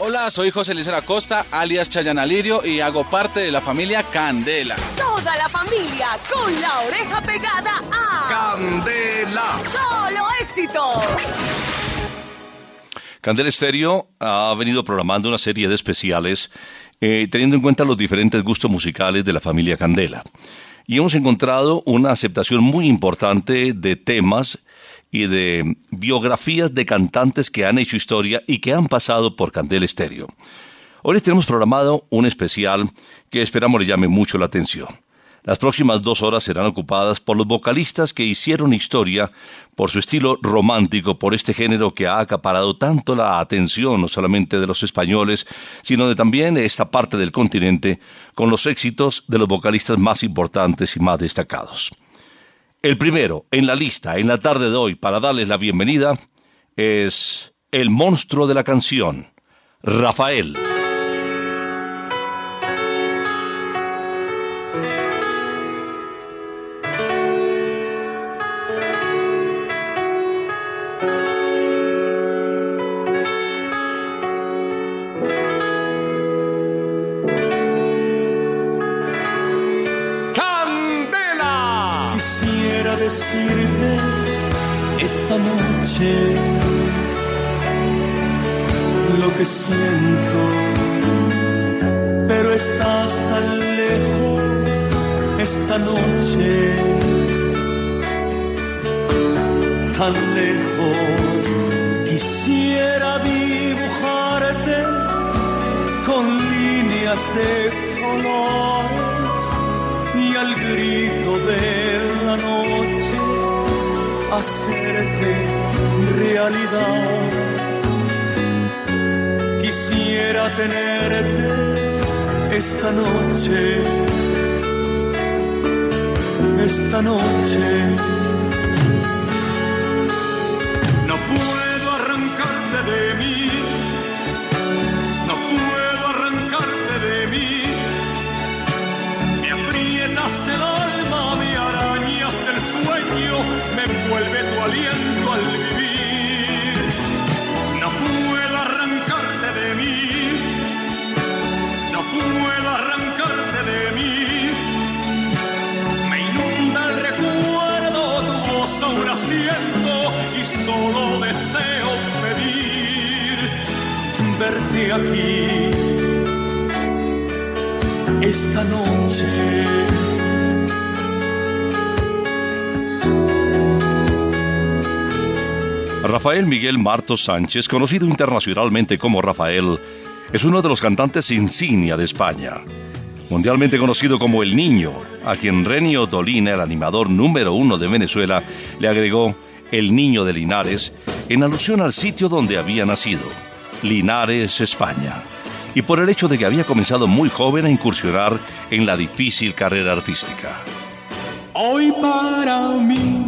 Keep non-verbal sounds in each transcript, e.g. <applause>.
Hola, soy José Luis Acosta, alias Chayana Lirio, y hago parte de la familia Candela. Toda la familia con la oreja pegada a Candela. Solo éxitos. Candela Estéreo ha venido programando una serie de especiales eh, teniendo en cuenta los diferentes gustos musicales de la familia Candela. Y hemos encontrado una aceptación muy importante de temas y de biografías de cantantes que han hecho historia y que han pasado por Candela Estéreo. Hoy les tenemos programado un especial que esperamos le llame mucho la atención. Las próximas dos horas serán ocupadas por los vocalistas que hicieron historia por su estilo romántico, por este género que ha acaparado tanto la atención no solamente de los españoles, sino de también esta parte del continente, con los éxitos de los vocalistas más importantes y más destacados. El primero en la lista en la tarde de hoy para darles la bienvenida es el monstruo de la canción, Rafael. Rafael Miguel Martos Sánchez, conocido internacionalmente como Rafael, es uno de los cantantes insignia de España. Mundialmente conocido como El Niño, a quien Renio Dolina, el animador número uno de Venezuela, le agregó El Niño de Linares en alusión al sitio donde había nacido, Linares, España, y por el hecho de que había comenzado muy joven a incursionar en la difícil carrera artística. Hoy para mí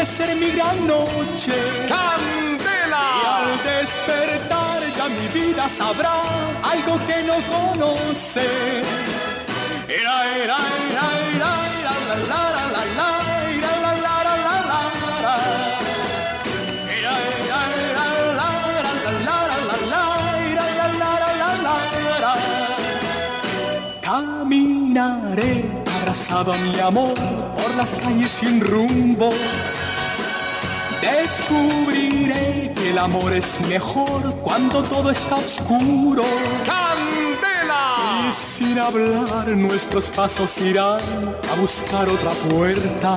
Puede ser mi gran noche. ¡Candela! Y al despertar ya mi vida sabrá algo que no conoce. Era, era, era, era, era, la, la, la, la, la, era, la, la, la, la, la, la. Era, era, era, la, la, la, la, la, la, era, la, la, la, la, la, la. Caminaré abrazado a mi amor por las calles sin rumbo. Descubriré que el amor es mejor cuando todo está oscuro. ¡Candela! Y sin hablar nuestros pasos irán a buscar otra puerta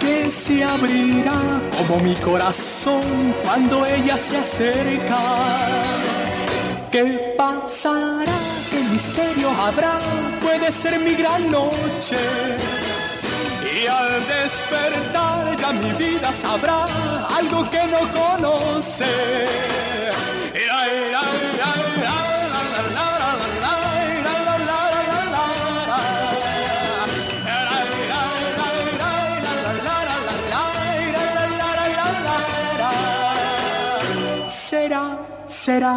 que se abrirá como mi corazón cuando ella se acerca. ¿Qué pasará? ¿Qué misterio habrá? Puede ser mi gran noche. Y al despertar ya mi vida sabrá algo que no conoce. Será, será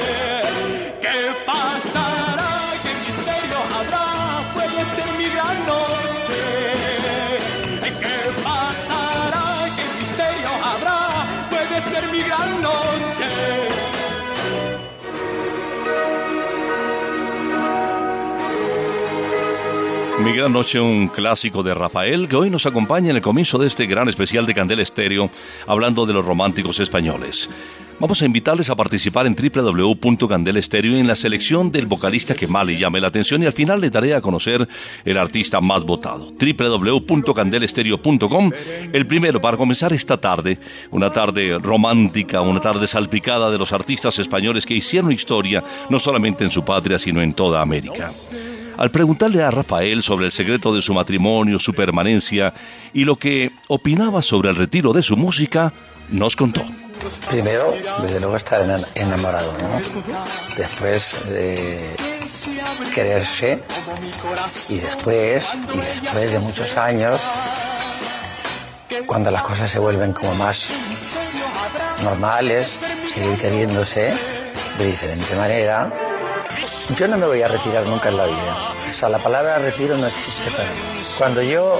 Mi gran noche, un clásico de Rafael que hoy nos acompaña en el comienzo de este gran especial de Candel Estéreo, hablando de los románticos españoles. Vamos a invitarles a participar en www.candelestereo en la selección del vocalista que más le llame la atención y al final les daré a conocer el artista más votado. www.candelestereo.com, el primero para comenzar esta tarde, una tarde romántica, una tarde salpicada de los artistas españoles que hicieron historia no solamente en su patria, sino en toda América. Al preguntarle a Rafael sobre el secreto de su matrimonio, su permanencia y lo que opinaba sobre el retiro de su música, nos contó. Primero, desde luego estar ena- enamorado, ¿no? Después de quererse y después, y después de muchos años, cuando las cosas se vuelven como más normales, seguir queriéndose de diferente manera. Yo no me voy a retirar nunca en la vida. O sea, la palabra retiro no existe para mí. Cuando yo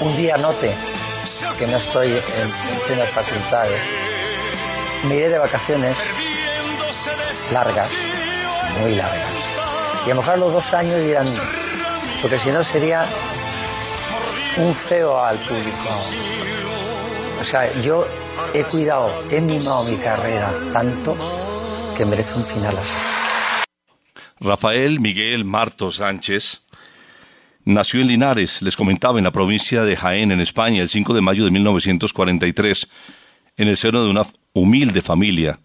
un día note que no estoy en, en facultades, me iré de vacaciones largas, muy largas. Y a lo mejor los dos años dirán, porque si no sería un feo al público. O sea, yo he cuidado, he mimado mi carrera tanto que merece un final así. Rafael Miguel Marto Sánchez nació en Linares, les comentaba, en la provincia de Jaén, en España, el 5 de mayo de 1943, en el seno de una humilde familia.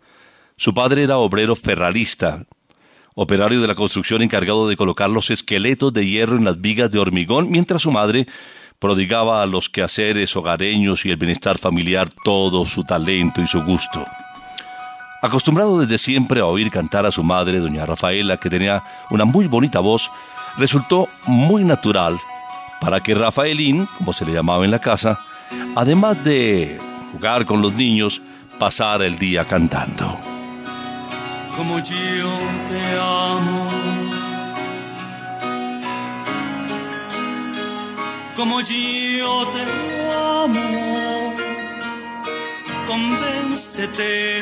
Su padre era obrero ferrarista, operario de la construcción encargado de colocar los esqueletos de hierro en las vigas de hormigón, mientras su madre prodigaba a los quehaceres hogareños y el bienestar familiar todo su talento y su gusto. Acostumbrado desde siempre a oír cantar a su madre, doña Rafaela, que tenía una muy bonita voz, resultó muy natural para que Rafaelín, como se le llamaba en la casa, además de jugar con los niños, pasara el día cantando. como yo te amo, como yo te amo, convéncete,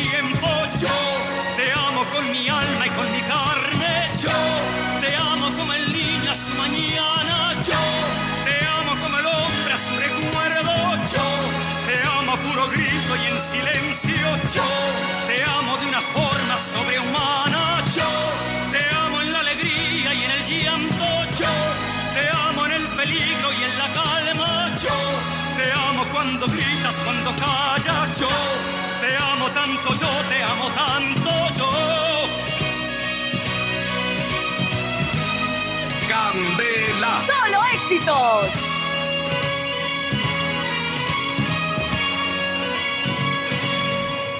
silencio, yo te amo de una forma sobrehumana, yo te amo en la alegría y en el llanto, yo te amo en el peligro y en la calma, yo te amo cuando gritas, cuando callas, yo te amo tanto, yo te amo tanto, yo. Candela. ¡Solo éxitos!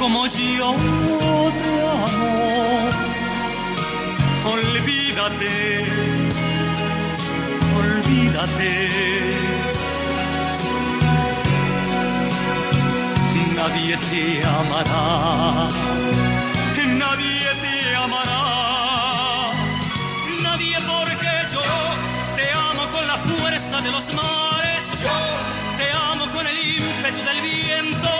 Como yo te amo, olvídate, olvídate. Nadie te amará, nadie te amará, nadie porque yo con la fuerza de los mares. Yo te amo con el ímpetu del viento.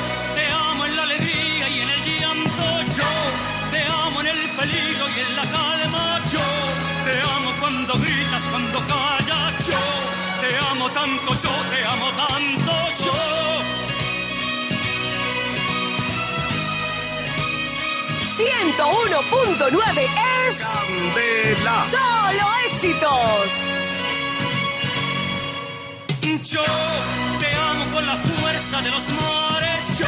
Cuando gritas, cuando callas. Yo te amo tanto, yo te amo tanto, yo. ...101.9 es... Candela. ¡Solo éxitos! Yo te amo con la fuerza de los mares. Yo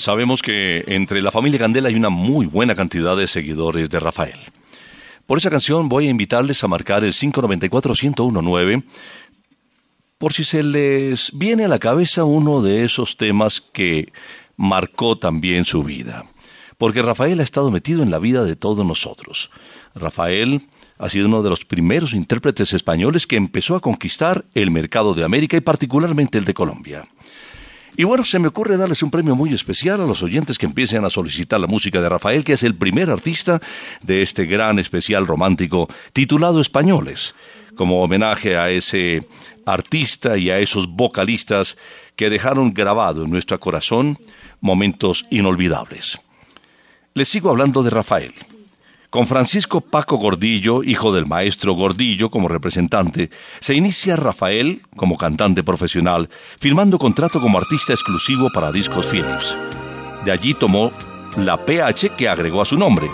Sabemos que entre la familia Candela hay una muy buena cantidad de seguidores de Rafael. Por esa canción voy a invitarles a marcar el 594-1019 por si se les viene a la cabeza uno de esos temas que marcó también su vida. Porque Rafael ha estado metido en la vida de todos nosotros. Rafael ha sido uno de los primeros intérpretes españoles que empezó a conquistar el mercado de América y particularmente el de Colombia. Y bueno, se me ocurre darles un premio muy especial a los oyentes que empiecen a solicitar la música de Rafael, que es el primer artista de este gran especial romántico titulado Españoles, como homenaje a ese artista y a esos vocalistas que dejaron grabado en nuestro corazón momentos inolvidables. Les sigo hablando de Rafael. Con Francisco Paco Gordillo, hijo del maestro Gordillo como representante, se inicia Rafael como cantante profesional, firmando contrato como artista exclusivo para discos Philips. De allí tomó la PH que agregó a su nombre.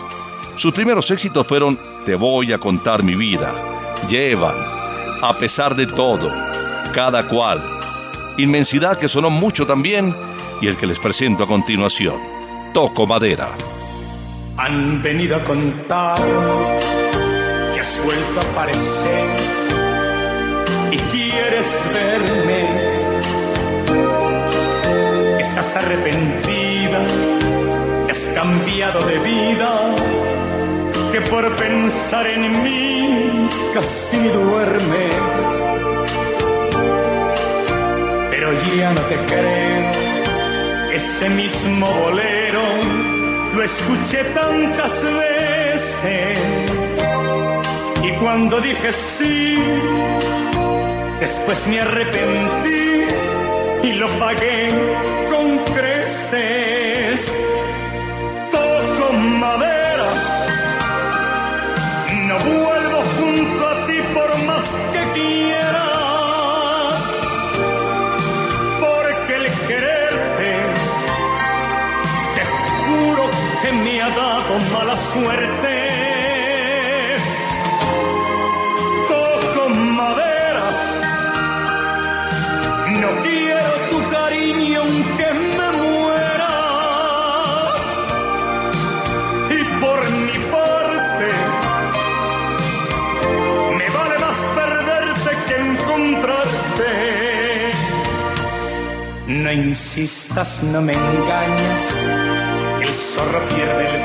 Sus primeros éxitos fueron Te voy a contar mi vida, Llevan, A pesar de todo, Cada cual, Inmensidad que sonó mucho también y el que les presento a continuación, Toco Madera. Han venido a contar que has vuelto a aparecer y quieres verme. Estás arrepentida, que has cambiado de vida, que por pensar en mí casi duermes. Pero ya no te creo, ese mismo bolero lo escuché tantas veces y cuando dije sí, después me arrepentí y lo pagué con creces. suerte. Toco madera, no quiero tu cariño aunque me muera. Y por mi parte, me vale más perderte que encontrarte. No insistas, no me engañas, el zorro pierde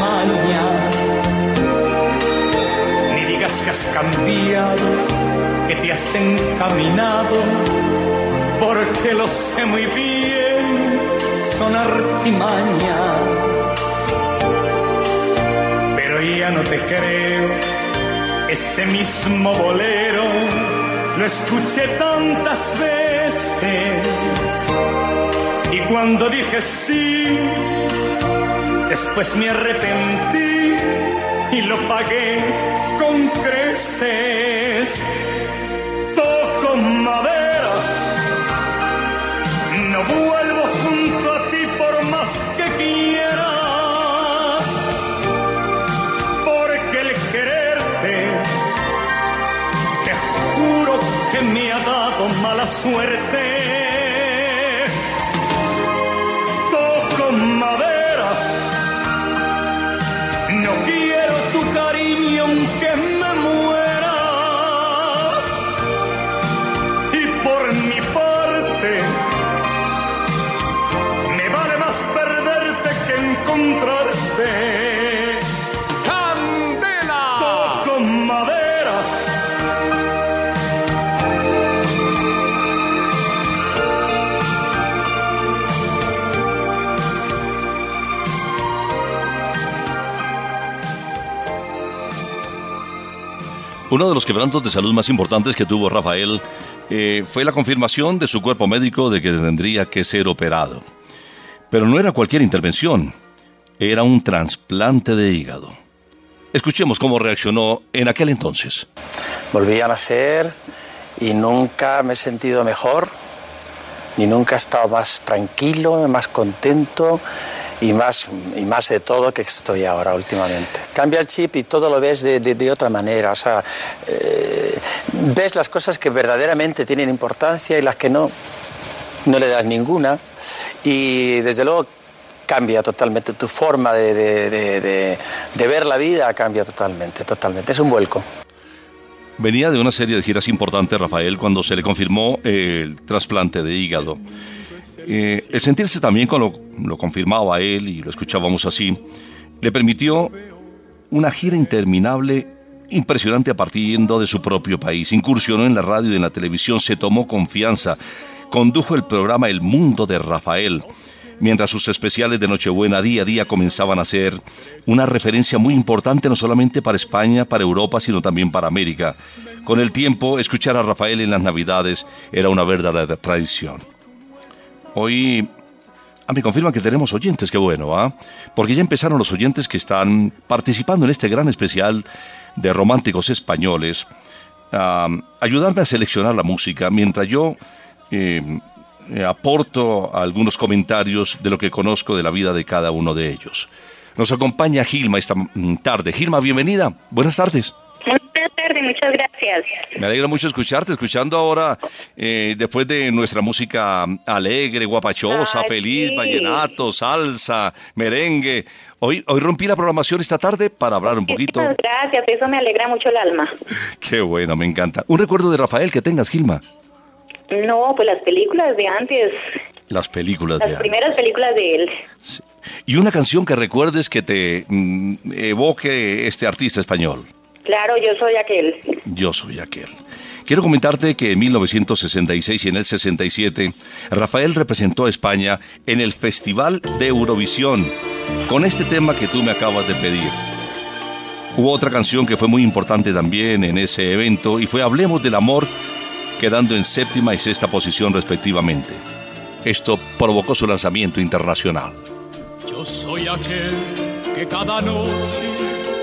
mañas. Ni digas que has cambiado, que te has encaminado, porque lo sé muy bien, son artimañas. Pero ya no te creo, ese mismo bolero lo escuché tantas veces y cuando dije sí, después me arrepentí y lo pagué con creces. Toco madera, no vuelvo junto a ti por más que quieras, porque el quererte te juro que me ha dado mala suerte. No quiero tu cariño aunque me muera. Uno de los quebrantos de salud más importantes que tuvo Rafael eh, fue la confirmación de su cuerpo médico de que tendría que ser operado. Pero no era cualquier intervención, era un trasplante de hígado. Escuchemos cómo reaccionó en aquel entonces. Volví a nacer y nunca me he sentido mejor, ni nunca he estado más tranquilo, más contento y más, y más de todo que estoy ahora últimamente. Cambia el chip y todo lo ves de, de- otra manera, o sea, eh, ves las cosas que verdaderamente tienen importancia y las que no, no le das ninguna y desde luego cambia totalmente tu forma de, de- de- ver la vida, cambia totalmente, totalmente, es un vuelco. Venía de una serie de giras importantes, Rafael, cuando se le confirmó el trasplante de hígado. Eh, el sentirse también con lo, lo confirmaba él y lo escuchábamos así, le permitió una gira interminable, impresionante a partiendo de su propio país. Incursionó en la radio y en la televisión, se tomó confianza, condujo el programa El Mundo de Rafael, mientras sus especiales de Nochebuena día a día comenzaban a ser una referencia muy importante no solamente para España, para Europa, sino también para América. Con el tiempo, escuchar a Rafael en las Navidades era una verdadera tradición. Hoy Ah, me confirman que tenemos oyentes, qué bueno, ¿ah? Porque ya empezaron los oyentes que están participando en este gran especial de románticos españoles a ayudarme a seleccionar la música mientras yo eh, eh, aporto algunos comentarios de lo que conozco de la vida de cada uno de ellos. Nos acompaña Gilma esta mm, tarde. Gilma, bienvenida. Buenas tardes. Buenas tardes, muchas gracias. Me alegra mucho escucharte, escuchando ahora, eh, después de nuestra música alegre, guapachosa, Ay, feliz, sí. vallenato, salsa, merengue. Hoy, hoy rompí la programación esta tarde para hablar un poquito. Muchas gracias, eso me alegra mucho el alma. Qué bueno, me encanta. Un recuerdo de Rafael que tengas, Gilma. No, pues las películas de antes, Las películas las de primeras antes. películas de él. Sí. Y una canción que recuerdes que te mm, evoque este artista español. Claro, yo soy aquel. Yo soy aquel. Quiero comentarte que en 1966 y en el 67, Rafael representó a España en el Festival de Eurovisión con este tema que tú me acabas de pedir. Hubo otra canción que fue muy importante también en ese evento y fue Hablemos del Amor, quedando en séptima y sexta posición respectivamente. Esto provocó su lanzamiento internacional. Yo soy aquel que cada noche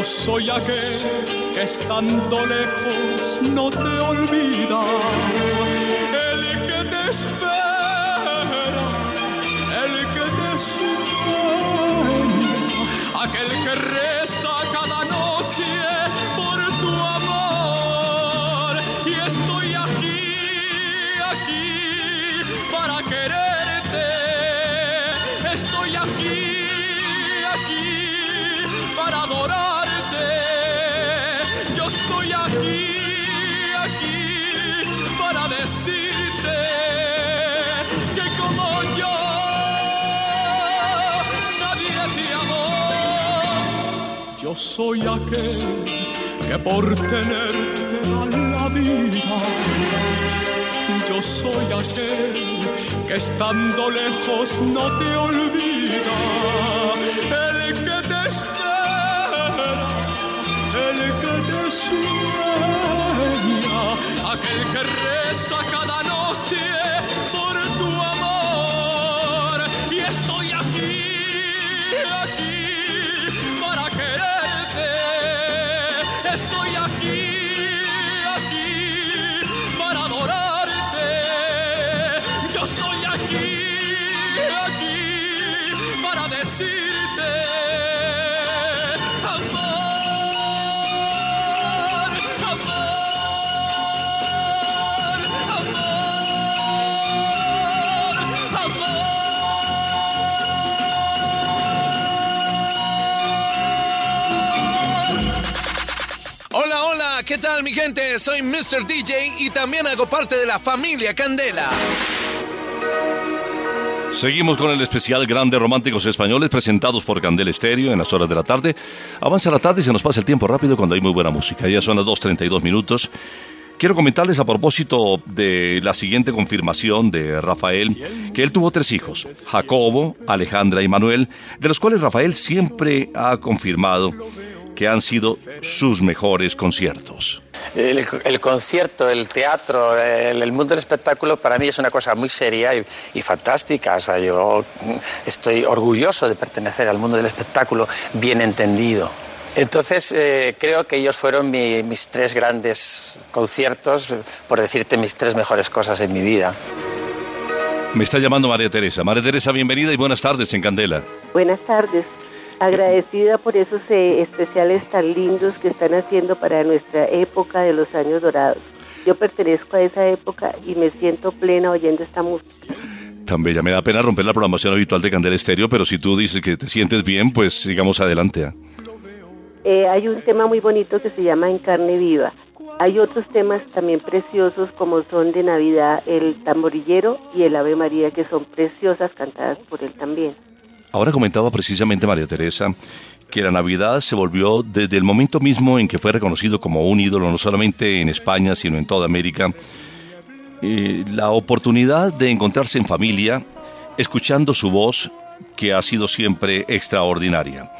Yo soy aquel que estando lejos no te olvida. El que te espera, el que te sueña, aquel que soy aquel que por tenerte da la vida. Yo soy aquel que estando lejos no te olvida. El que te espera, el que te sueña, aquel que reza cada tal mi gente? Soy Mr. DJ y también hago parte de la familia Candela. Seguimos con el especial Grande Románticos Españoles presentados por Candel Estéreo en las horas de la tarde. Avanza la tarde y se nos pasa el tiempo rápido cuando hay muy buena música. Ya son las 2.32 minutos. Quiero comentarles a propósito de la siguiente confirmación de Rafael, que él tuvo tres hijos, Jacobo, Alejandra y Manuel, de los cuales Rafael siempre ha confirmado que han sido sus mejores conciertos. El, el concierto, el teatro, el, el mundo del espectáculo para mí es una cosa muy seria y, y fantástica. O sea, yo estoy orgulloso de pertenecer al mundo del espectáculo bien entendido. Entonces, eh, creo que ellos fueron mi- mis tres grandes conciertos, por decirte mis tres mejores cosas en mi vida. Me está llamando María Teresa. María Teresa, bienvenida y buenas tardes en Candela. Buenas tardes. Agradecida por esos eh, especiales tan lindos que están haciendo para nuestra época de los años dorados. Yo pertenezco a esa época y me siento plena oyendo esta música. Tan bella. Me da pena romper la programación habitual de Candela Estéreo, pero si tú dices que te sientes bien, pues sigamos adelante. Eh, hay un tema muy bonito que se llama En carne viva. Hay otros temas también preciosos como son de Navidad, el tamborillero y el Ave María, que son preciosas cantadas por él también. Ahora comentaba precisamente María Teresa que la Navidad se volvió desde el momento mismo en que fue reconocido como un ídolo, no solamente en España, sino en toda América, eh, la oportunidad de encontrarse en familia, escuchando su voz, que ha sido siempre extraordinaria.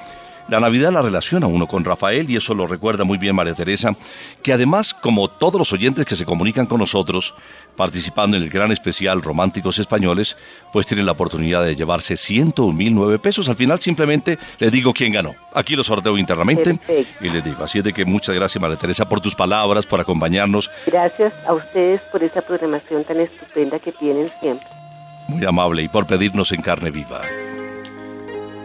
La Navidad la relaciona uno con Rafael y eso lo recuerda muy bien María Teresa, que además, como todos los oyentes que se comunican con nosotros, participando en el gran especial Románticos Españoles, pues tienen la oportunidad de llevarse 101.009 pesos. Al final simplemente les digo quién ganó. Aquí lo sorteo internamente Perfecto. y les digo. Así es de que muchas gracias María Teresa por tus palabras, por acompañarnos. Gracias a ustedes por esa programación tan estupenda que tienen siempre. muy amable y por pedirnos en carne viva.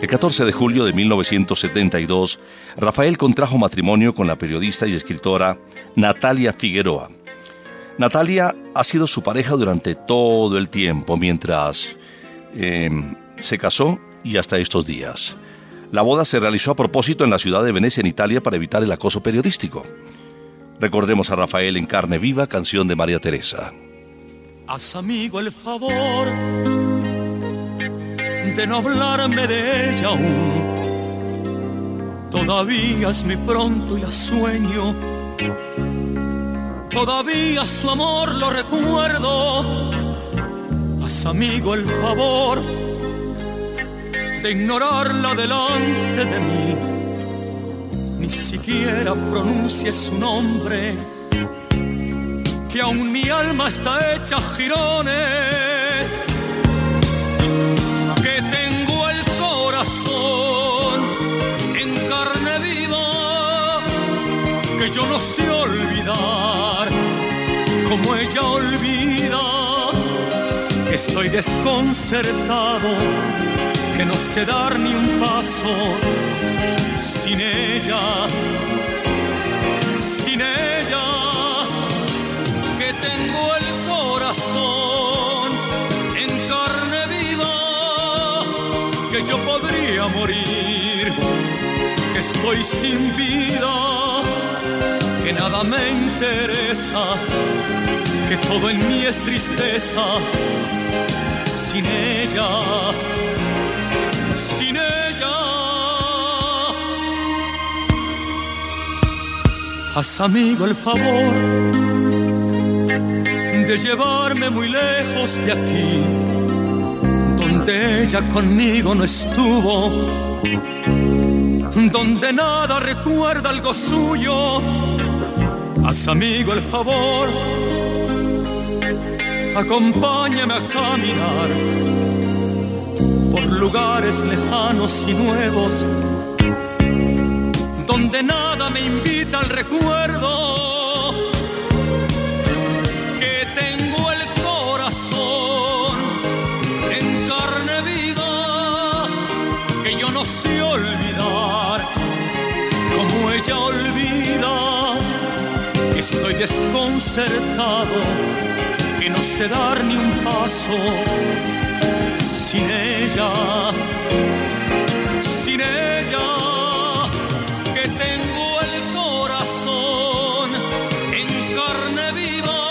El 14 de julio de 1972, Rafael contrajo matrimonio con la periodista y escritora Natalia Figueroa. Natalia ha sido su pareja durante todo el tiempo mientras eh, se casó y hasta estos días. La boda se realizó a propósito en la ciudad de Venecia, en Italia, para evitar el acoso periodístico. Recordemos a Rafael en carne viva, canción de María Teresa. Haz amigo el favor de no hablarme de ella aún. Todavía es mi pronto y la sueño. Todavía su amor lo recuerdo. Haz amigo el favor de ignorarla delante de mí. Ni siquiera pronuncie su nombre que aún mi alma está hecha jirones, tengo el corazón en carne viva, que yo no sé olvidar como ella olvida, que estoy desconcertado, que no sé dar ni un paso sin ella, morir, que estoy sin vida, que nada me interesa que todo en mí es tristeza sin ella, sin ella. Haz amigo el favor de llevarme muy lejos de aquí, donde ella conmigo no estuvo, donde nada recuerda algo suyo. Haz amigo el favor acompáñame a caminar por lugares lejanos y nuevos, donde nada me invita al recuerdo, desconcertado que no sé dar ni un paso sin ella, sin ella, que tengo el corazón en carne viva,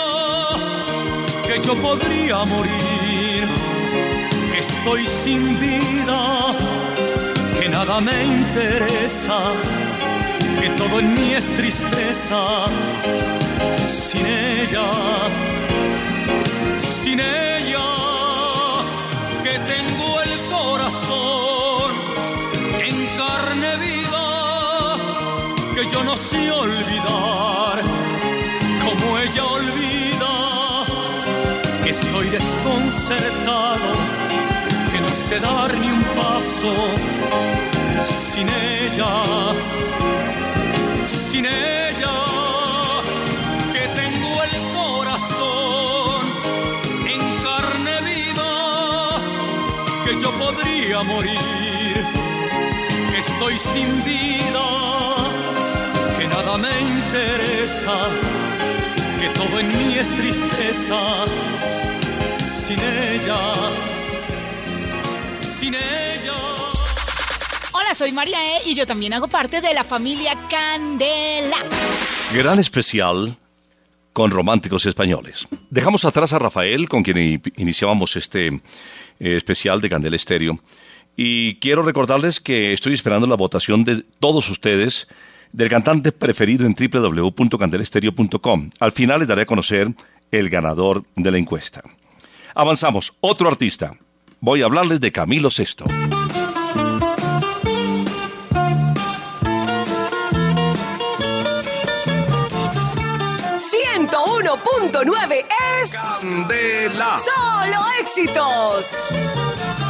que yo podría morir, que estoy sin vida, que nada me interesa, que todo en mí es tristeza, sin ella sin ella, que tengo el corazón en carne viva, que yo no sé olvidar como ella olvida, que estoy desconcertado, que no sé dar ni un paso sin ella, sin ella. Podría morir, que estoy sin vida, que nada me interesa, que todo en mí es tristeza, sin ella, sin ella. Hola, soy María E. y yo también hago parte de la familia Candela. Gran especial con románticos españoles. Dejamos atrás a Rafael, con quien iniciábamos este eh, especial de Candela Estéreo. Y quiero recordarles que estoy esperando la votación de todos ustedes del cantante preferido en www.candelestereo.com. Al final les daré a conocer el ganador de la encuesta. Avanzamos. Otro artista. Voy a hablarles de Camilo Sesto. 101.9 es Candela. solo éxitos.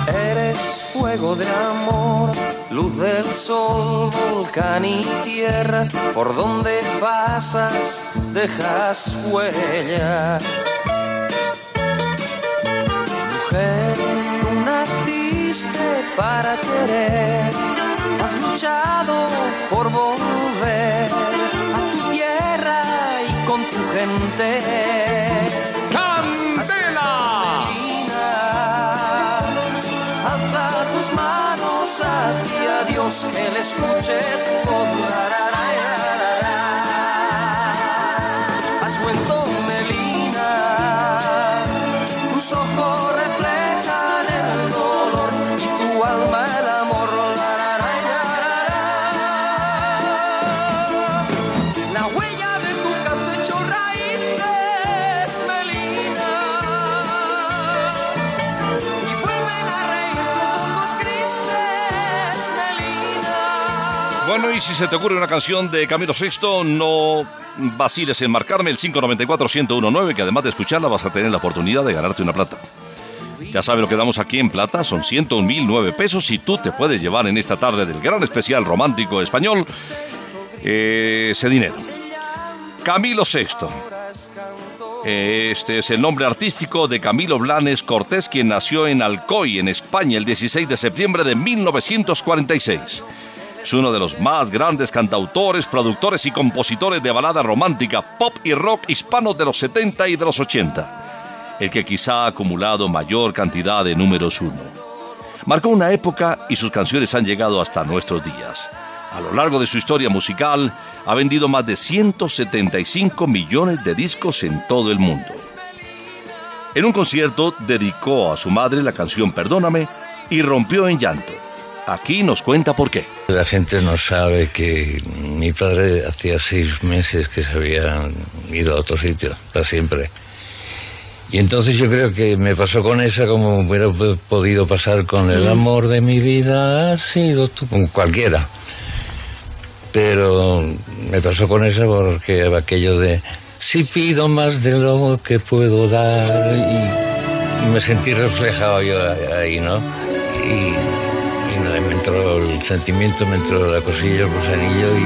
Eres fuego de amor, luz del sol, volcán y tierra, por donde pasas dejas huella. Mujer, tú naciste para querer, has luchado por volver con tu gente. ¡Candela! Alza tus manos hacia Dios que le escuche tu voz. Melina. Bueno, y si se te ocurre una canción de Camilo Sexto, no vaciles en marcarme el 594-1019, que además de escucharla vas a tener la oportunidad de ganarte una plata. Ya sabes lo que damos aquí en plata, son 101.009 pesos y tú te puedes llevar en esta tarde del gran especial romántico español eh, ese dinero. Camilo Sexto. Este es el nombre artístico de Camilo Blanes Cortés, quien nació en Alcoy, en España, el 16 de septiembre de 1946. Es uno de los más grandes cantautores, productores y compositores de balada romántica, pop y rock hispanos de los 70 y de los 80. El que quizá ha acumulado mayor cantidad de números uno. Marcó una época y sus canciones han llegado hasta nuestros días. A lo largo de su historia musical, ha vendido más de 175 millones de discos en todo el mundo. En un concierto dedicó a su madre la canción Perdóname y rompió en llanto. Aquí nos cuenta por qué. La gente no sabe que mi padre hacía seis meses que se había ido a otro sitio, para siempre. Y entonces yo creo que me pasó con esa como hubiera podido pasar con el amor de mi vida, ha sido tú, con cualquiera pero me pasó con eso porque aquello de si pido más de lo que puedo dar y, me sentí reflejado yo ahí, ¿no? Y, entró el sentimiento, me entró la cosilla, el gusanillo y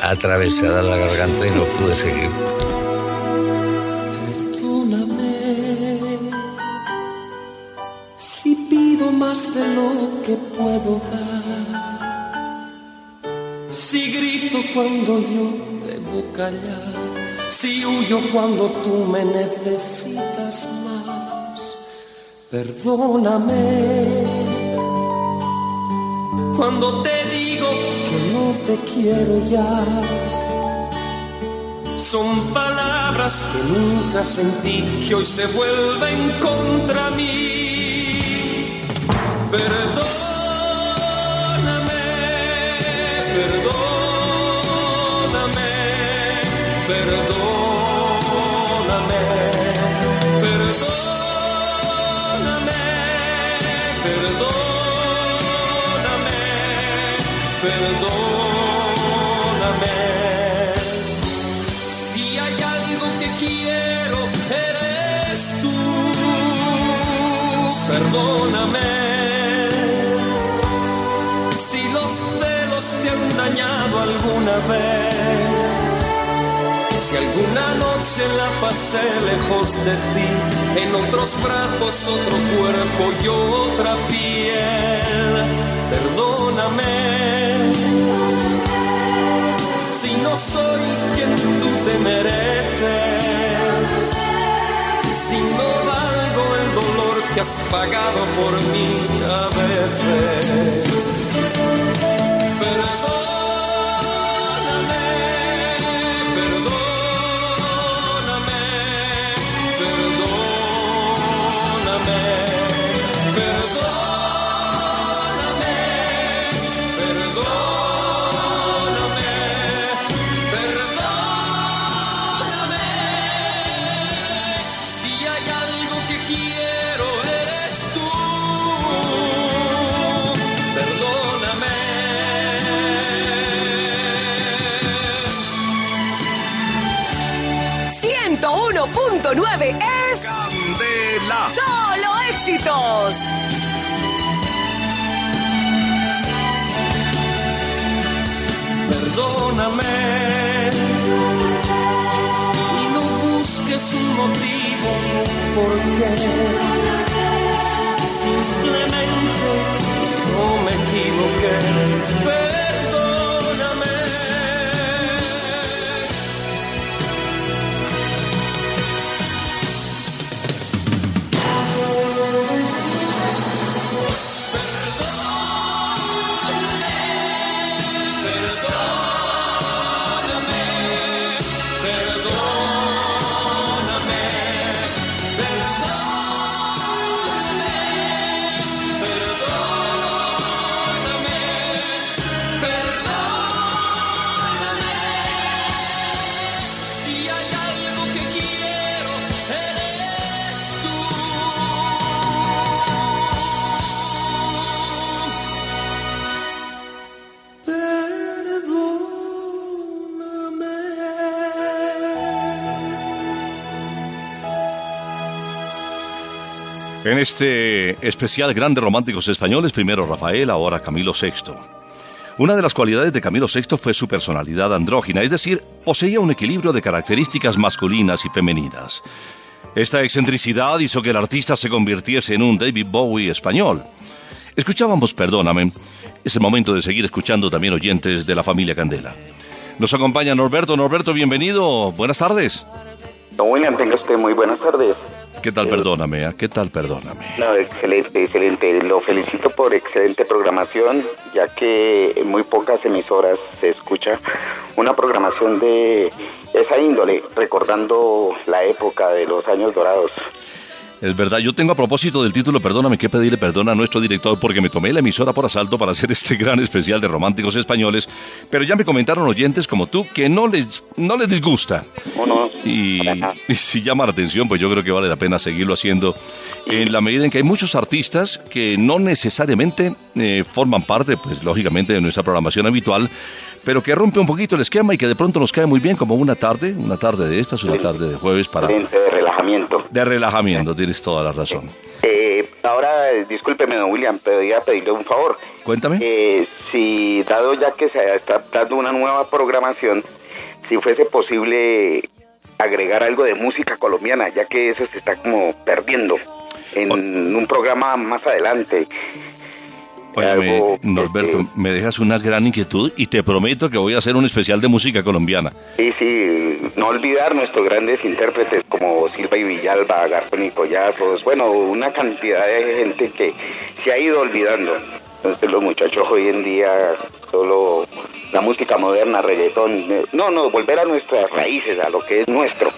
atravesada la garganta y no pude seguir. Perdóname si pido más de lo que puedo dar si grito cuando yo debo callar, si huyo cuando tú me necesitas más, perdóname. Cuando te digo que no te quiero ya, son palabras que nunca sentí, que hoy se vuelven contra mí. Perdóname. Perdóname. Si los celos te han dañado alguna vez, si alguna noche la pasé lejos de ti, en otros brazos otro cuerpo y otra piel, pagado por mí es. Candela. Solo éxitos. Perdóname. Y no busques un motivo por qué. Simplemente no me equivoqué. En este especial Grandes Románticos Españoles, primero Rafael, ahora Camilo VI. Una de las cualidades de Camilo VI fue su personalidad andrógina, es decir, poseía un equilibrio de características masculinas y femeninas. Esta excentricidad hizo que el artista se convirtiese en un David Bowie español. Escuchábamos Perdóname. Es el momento de seguir escuchando también oyentes de la familia Candela. Nos acompaña Norberto. Norberto, bienvenido. Buenas tardes. Don William, tenga usted muy buenas tardes. ¿Qué tal, perdóname? ah? ¿Qué tal, perdóname? Excelente, excelente. Lo felicito por excelente programación, ya que en muy pocas emisoras se escucha una programación de esa índole, recordando la época de los años dorados. Es verdad, yo tengo a propósito del título, perdóname, que pedirle perdón a nuestro director porque me tomé la emisora por asalto para hacer este gran especial de románticos españoles, pero ya me comentaron oyentes como tú que no les, no les disgusta. y, <laughs> y si llama la atención, pues yo creo que vale la pena seguirlo haciendo. En la medida en que hay muchos artistas que no necesariamente eh, forman parte, pues lógicamente, de nuestra programación habitual, pero que rompe un poquito el esquema y que de pronto nos cae muy bien como una tarde, una tarde de estas, una tarde de jueves para... De relajamiento. De relajamiento, tienes toda la razón. Eh, ahora, eh, discúlpeme, don William, podría pedirle un favor. Cuéntame. Eh, si, dado ya que se está dando una nueva programación, si fuese posible agregar algo de música colombiana, ya que eso se está como perdiendo en un programa más adelante. Óyeme, Norberto, me dejas una gran inquietud y te prometo que voy a hacer un especial de música colombiana. Sí, sí, no olvidar nuestros grandes intérpretes como Silva y Villalba, Garzón y Collazos, bueno, una cantidad de gente que se ha ido olvidando. Entonces los muchachos hoy en día solo la música moderna, reggaetón, no, no, volver a nuestras raíces, a lo que es nuestro.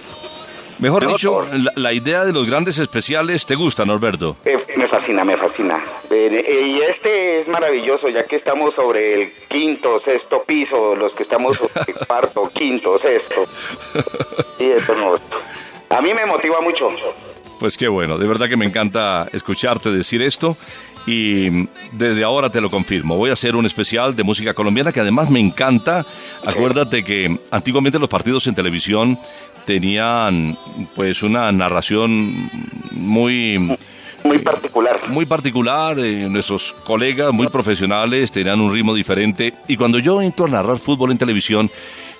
Mejor dicho, la, la idea de los grandes especiales te gusta, Norberto. Eh, me fascina, me fascina. Eh, eh, y este es maravilloso, ya que estamos sobre el quinto, sexto piso, los que estamos sobre el <laughs> cuarto, quinto, sexto. Y eso no. A mí me motiva mucho. Pues qué bueno, de verdad que me encanta escucharte decir esto y desde ahora te lo confirmo. Voy a hacer un especial de música colombiana que además me encanta. Acuérdate que antiguamente los partidos en televisión tenían pues una narración muy muy particular. Muy particular, eh, nuestros colegas muy profesionales tenían un ritmo diferente y cuando yo entro a narrar fútbol en televisión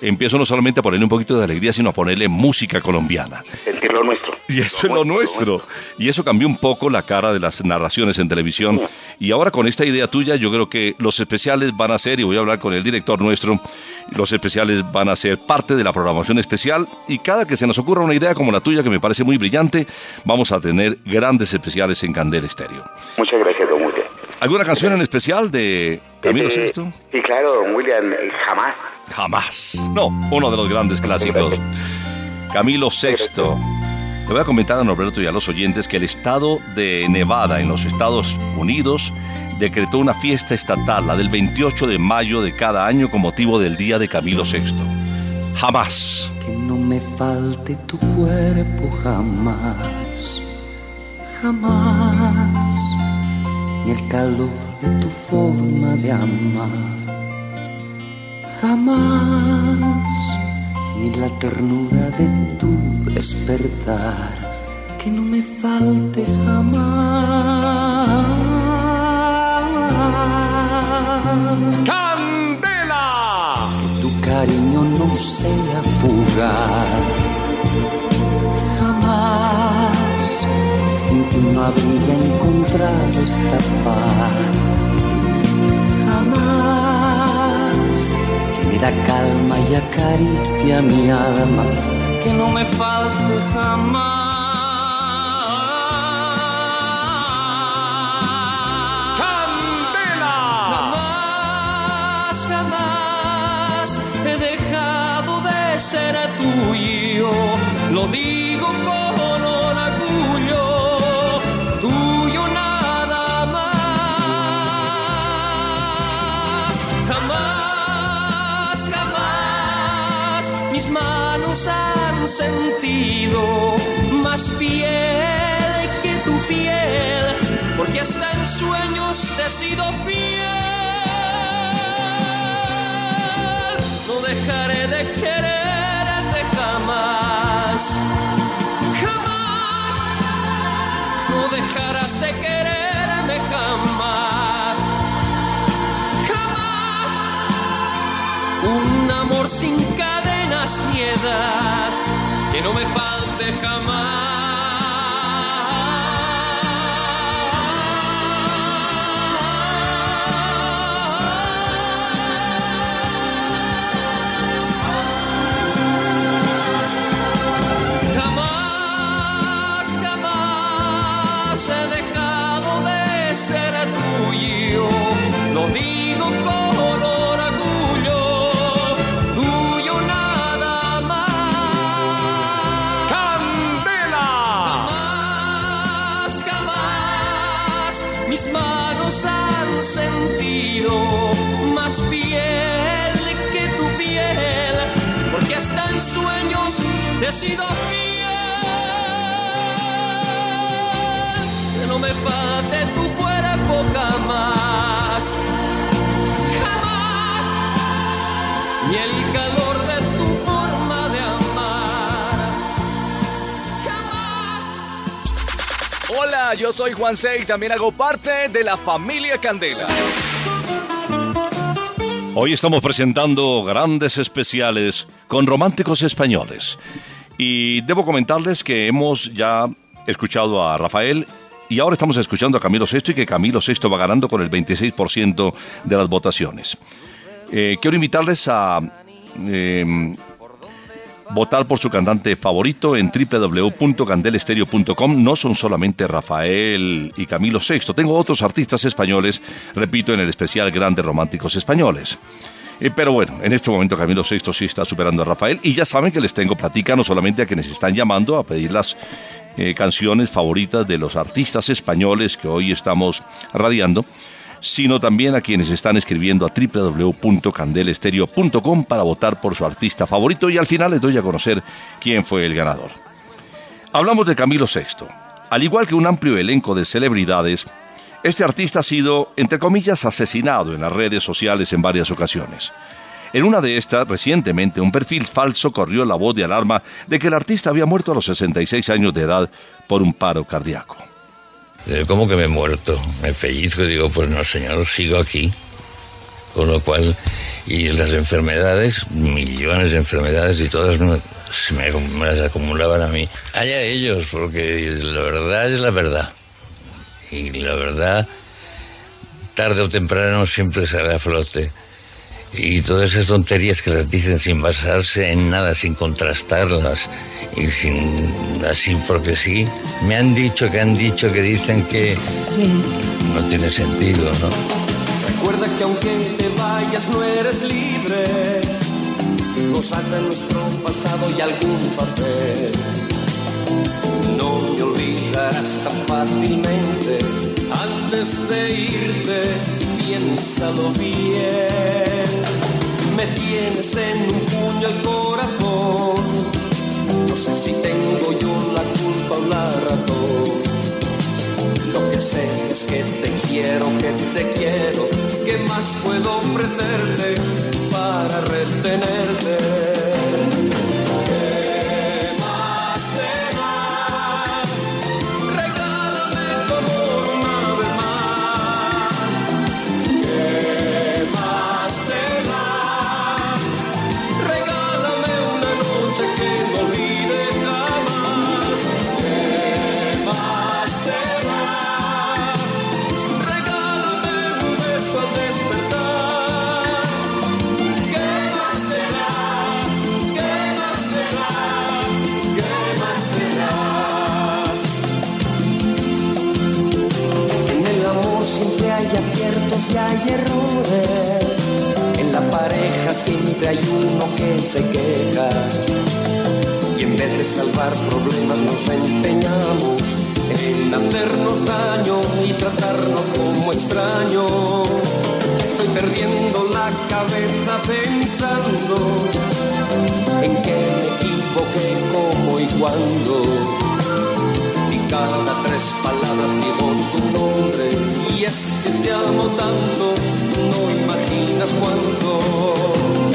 empiezo no solamente a ponerle un poquito de alegría, sino a ponerle música colombiana. Sentir lo nuestro. Y eso es lo nuestro. Y eso cambió un poco la cara de las narraciones en televisión. Y ahora con esta idea tuya, yo creo que los especiales van a ser, y voy a hablar con el director nuestro, los especiales van a ser parte de la programación especial. Y cada que se nos ocurra una idea como la tuya, que me parece muy brillante, vamos a tener grandes especiales en Candel Estéreo. Muchas gracias. ¿Alguna canción en especial de Camilo Eh, VI? Sí, claro, don William, eh, jamás. Jamás. No, uno de los grandes clásicos. Camilo VI. Le voy a comentar a Norberto y a los oyentes que el estado de Nevada en los Estados Unidos decretó una fiesta estatal, la del 28 de mayo de cada año con motivo del Día de Camilo VI. Jamás. Que no me falte tu cuerpo jamás, jamás, ni el calor de tu forma de amar, jamás, ni la ternura de tu despertar, que no me falte jamás. ¡Candela! tu cariño no sea fugaz. No habría encontrado esta paz. Jamás que me da calma y acaricia mi alma. Que no me falte jamás. ¡Candela! Jamás, jamás he dejado de ser tuyo. Lo digo con manos han sentido más piel que tu piel, porque hasta en sueños te he sido fiel. No dejaré de quererte jamás. Jamás. No dejarás de quererme jamás. Jamás. sin cadenas ni que no me falte jamás. Jamás, jamás he dejado de ser tuyo. Te he sido fiel. Que no me falte tu cuerpo jamás, jamás, ni el calor de tu forma de amar. Hola, yo soy Juan C y también hago parte de la familia Candela. Hoy estamos presentando grandes especiales con románticos españoles. Y debo comentarles que hemos ya escuchado a Rafael y ahora estamos escuchando a Camilo VI y que Camilo VI va ganando con el 26% de las votaciones. Eh, quiero invitarles a eh, votar por su cantante favorito en www.candelestereo.com. No son solamente Rafael y Camilo VI. Tengo otros artistas españoles, repito, en el especial Grandes Románticos Españoles. Eh, pero bueno, en este momento Camilo VI sí está superando a Rafael y ya saben que les tengo platica no solamente a quienes están llamando a pedir las eh, canciones favoritas de los artistas españoles que hoy estamos radiando, sino también a quienes están escribiendo a www.candelestereo.com para votar por su artista favorito y al final les doy a conocer quién fue el ganador. Hablamos de Camilo VI. Al igual que un amplio elenco de celebridades, este artista ha sido, entre comillas, asesinado en las redes sociales en varias ocasiones. En una de estas, recientemente, un perfil falso corrió la voz de alarma de que el artista había muerto a los 66 años de edad por un paro cardíaco. Eh, ¿Cómo que me he muerto? Me pellizco y digo, pues no, señor, sigo aquí. Con lo cual, y las enfermedades, millones de enfermedades y todas se me las acumulaban a mí. Allá ellos, porque la verdad es la verdad. Y la verdad, tarde o temprano siempre sale a flote. Y todas esas tonterías que las dicen sin basarse en nada, sin contrastarlas y sin así porque sí, me han dicho que han dicho que dicen que no tiene sentido, ¿no? Recuerda que aunque te vayas no eres libre, nos ata nuestro pasado y algún papel. No me olvidarás tan fácilmente, antes de irte, piénsalo bien. Me tienes en un puño el corazón, no sé si tengo yo la culpa o la razón. Lo que sé es que te quiero, que te quiero, ¿qué más puedo ofrecerte para retenerte? En la pareja siempre hay uno que se queja. Y en vez de salvar problemas nos empeñamos en hacernos daño y tratarnos como extraños. Estoy perdiendo la cabeza pensando en que me equivoqué, cómo y cuándo. Cada tres palabras digo tu nombre y es que te amo tanto, no imaginas cuánto.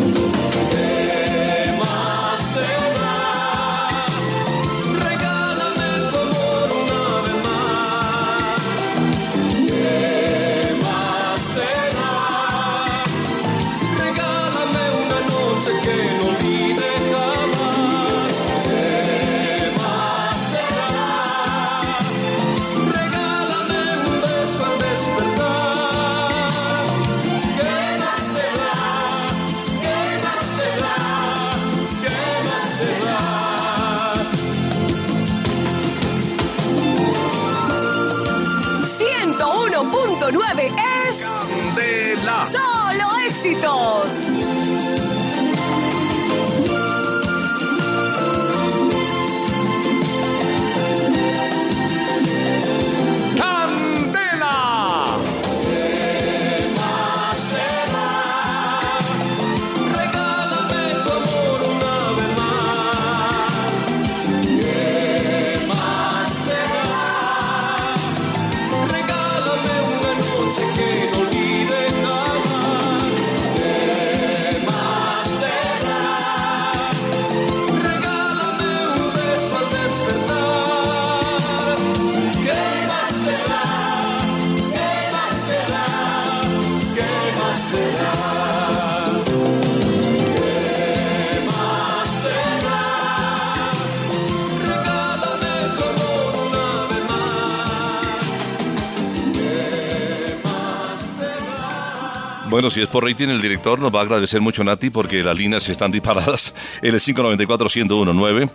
Bueno, si es por rating, el director nos va a agradecer mucho, Nati, porque las líneas están disparadas. <laughs> Es 594-1019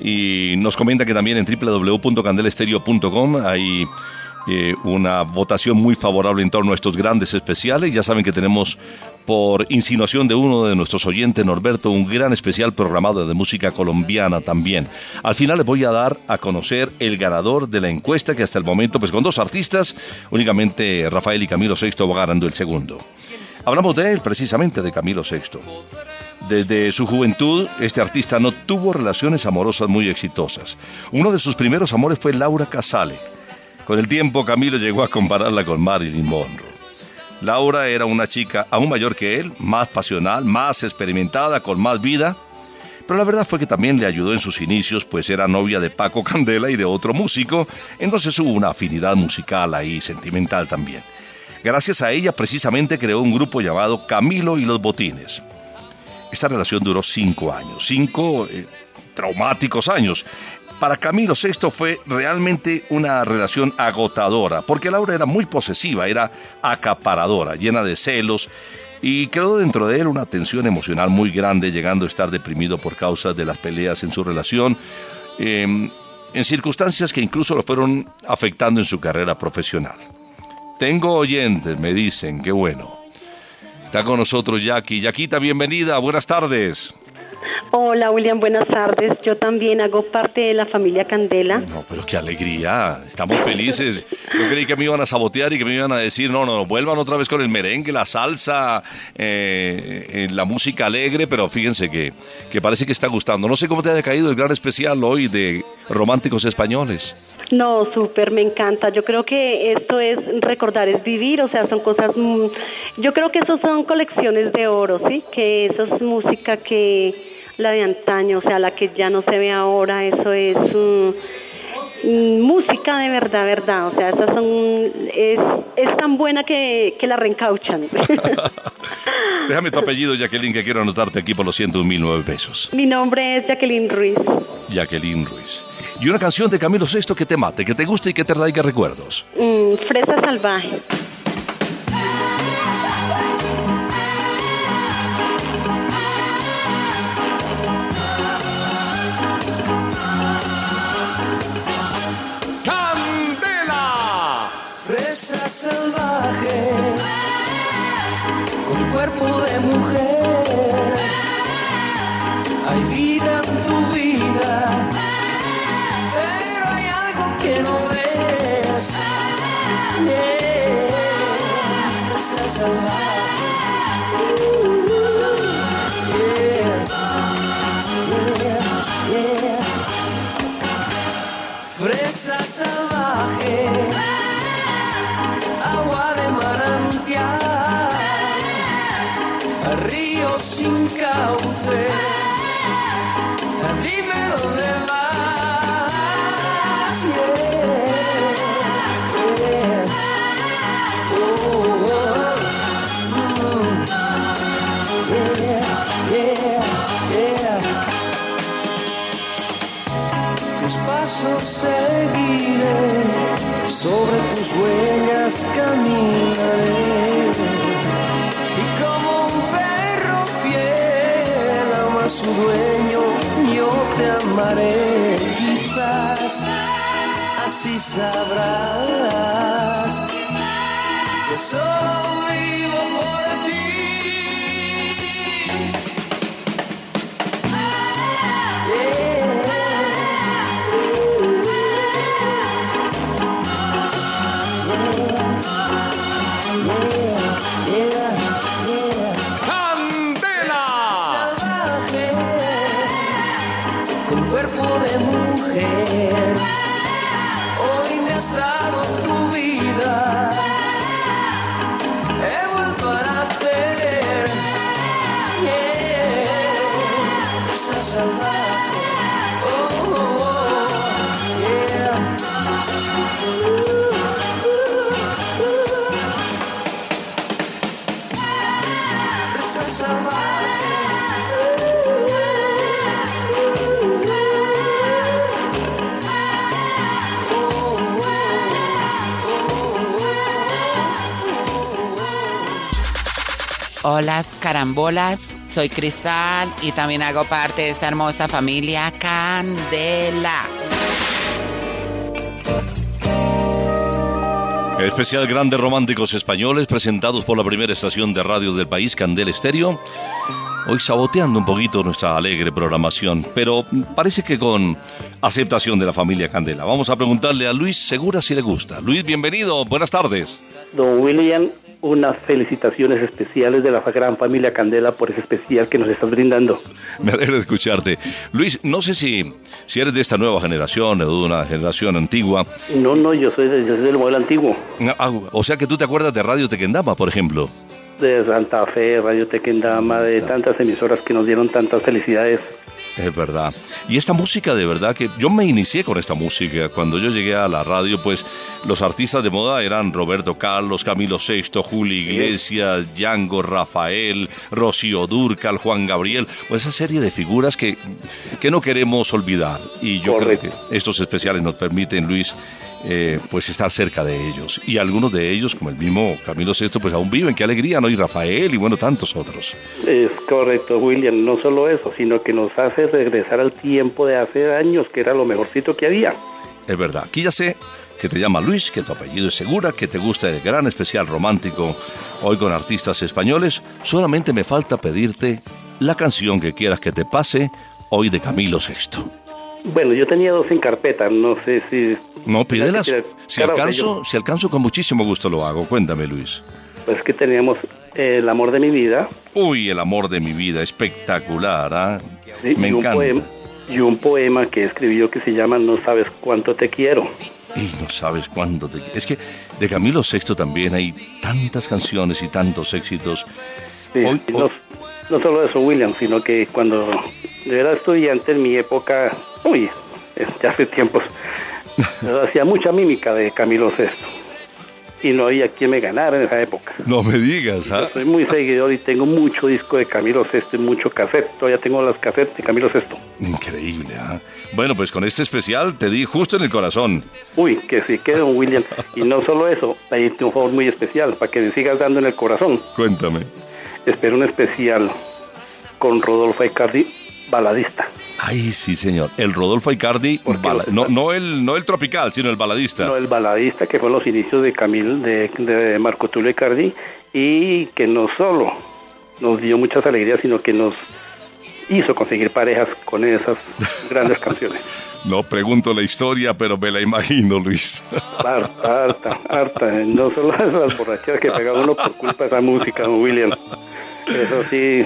y nos comenta que también en www.candelestereo.com hay eh, una votación muy favorable en torno a estos grandes especiales. Ya saben que tenemos, por insinuación de uno de nuestros oyentes, Norberto, un gran especial programado de música colombiana también. Al final les voy a dar a conocer el ganador de la encuesta, que hasta el momento, pues con dos artistas, únicamente Rafael y Camilo Sexto va ganando el segundo. Hablamos de él, precisamente, de Camilo Sexto. Desde su juventud, este artista no tuvo relaciones amorosas muy exitosas. Uno de sus primeros amores fue Laura Casale. Con el tiempo, Camilo llegó a compararla con Marilyn Monroe. Laura era una chica aún mayor que él, más pasional, más experimentada, con más vida. Pero la verdad fue que también le ayudó en sus inicios, pues era novia de Paco <laughs> Candela y de otro músico, entonces hubo una afinidad musical ahí, sentimental también. Gracias a ella, precisamente creó un grupo llamado Camilo y los Botines. Esta relación duró cinco años, cinco eh, traumáticos años. Para Camilo VI fue realmente una relación agotadora, porque Laura era muy posesiva, era acaparadora, llena de celos, y creó dentro de él una tensión emocional muy grande, llegando a estar deprimido por causa de las peleas en su relación, eh, en circunstancias que incluso lo fueron afectando en su carrera profesional. Tengo oyentes, me dicen, qué bueno. Está con nosotros Jackie. Yaquita, bienvenida, buenas tardes. Hola William, buenas tardes. Yo también hago parte de la familia Candela. No, pero qué alegría, estamos felices. Yo creí que me iban a sabotear y que me iban a decir, no, no, vuelvan otra vez con el merengue, la salsa, eh, eh, la música alegre, pero fíjense que, que parece que está gustando. No sé cómo te haya caído el gran especial hoy de Románticos Españoles. No, súper, me encanta. Yo creo que esto es recordar, es vivir, o sea, son cosas, mm, yo creo que eso son colecciones de oro, ¿sí? Que eso es música que la de antaño, o sea, la que ya no se ve ahora, eso es mm, música de verdad, verdad, o sea, esas son, es, es tan buena que, que la reencauchan. <laughs> Déjame tu apellido, Jacqueline, que quiero anotarte aquí por los 101.009 pesos. Mi nombre es Jacqueline Ruiz. Jacqueline Ruiz. Y una canción de Camilo VI que te mate, que te guste y que te traiga recuerdos. Mm, fresa salvaje. Fresa salvaje, con cuerpo de mujer. Hay vida carambolas. Soy Cristal y también hago parte de esta hermosa familia Candela. Especial Grandes Románticos Españoles presentados por la primera estación de radio del país, Candel Estéreo. Hoy saboteando un poquito nuestra alegre programación, pero parece que con aceptación de la familia Candela. Vamos a preguntarle a Luis Segura si le gusta. Luis, bienvenido, buenas tardes. Don William, unas felicitaciones especiales de la gran familia Candela por ese especial que nos estás brindando. Me alegra escucharte. Luis, no sé si, si eres de esta nueva generación o de una generación antigua. No, no, yo soy, de- yo soy del modelo antiguo, Ah, O sea que tú te acuerdas de Radio Tequendama, por ejemplo. de Santa Fe, Radio Tequendama, de tantas emisoras que nos dieron tantas felicidades. Es verdad. Y esta música, de verdad que yo me inicié con esta música. Cuando yo llegué a la radio, pues los artistas de moda eran Roberto Carlos, Camilo VI, Julio Iglesias, Django, Rafael, Rocío Durcal, Juan Gabriel. Pues esa serie de figuras que, que no queremos olvidar. Y yo creo que estos especiales nos permiten, Luis, eh, pues estar cerca de ellos. Y algunos de ellos, como el mismo Camilo VI, pues aún viven. Qué alegría, ¿no? Y Rafael y bueno, tantos otros. Es correcto, William, no solo eso, sino que nos hace regresar al tiempo de hace años, que era lo mejorcito que había. Es verdad. Aquí ya sé que te llama Luis, que tu apellido es Segura, que te gusta el gran especial romántico hoy con artistas españoles. Solamente me falta pedirte la canción que quieras que te pase hoy de Camilo VI. Bueno, yo tenía dos en carpeta, no sé si... No, pídelas. Si Claro, alcanzo, si alcanzo, con muchísimo gusto lo hago. Cuéntame, Luis. Pues que teníamos eh, El amor de mi vida, Uy, el amor de mi vida, espectacular, ¿ah? ¿sí? Me y, un encanta. poema, y un poema que escribió que se llama No sabes cuánto te quiero. Y no sabes cuándo te... Es que de Camilo VI también hay tantas canciones y tantos éxitos. Sí, no, no solo eso, William, sino que cuando yo era estudiante en mi época, uy, ya hace tiempos, <laughs> hacía mucha mímica de Camilo VI. Y no había quien me ganara en esa época. No me digas, ¿ah? Soy muy seguidor y tengo mucho disco de Camilo VI y mucho cassette. Todavía tengo las cassettes de Camilo VI. Increíble, ¿ah? Bueno, pues con este especial te di justo en el corazón. Uy, que sí, que don William. Y no solo eso, hay un favor muy especial para que me sigas dando en el corazón. Cuéntame. Espero un especial con Rodolfo Icardi, baladista. Ay, sí, señor. El Rodolfo Icardi, bala- no, no, el, no el tropical, sino el baladista. No, el baladista que fue los inicios de Camil, de, de Marco Tulio Icardi, y que no solo nos dio muchas alegrías, sino que nos hizo conseguir parejas con esas <laughs> grandes canciones. No pregunto la historia, pero me la imagino, Luis. <laughs> Harta, harta, harta. No solo las borracheras que pegaba uno por culpa de esa música, William. Eso sí.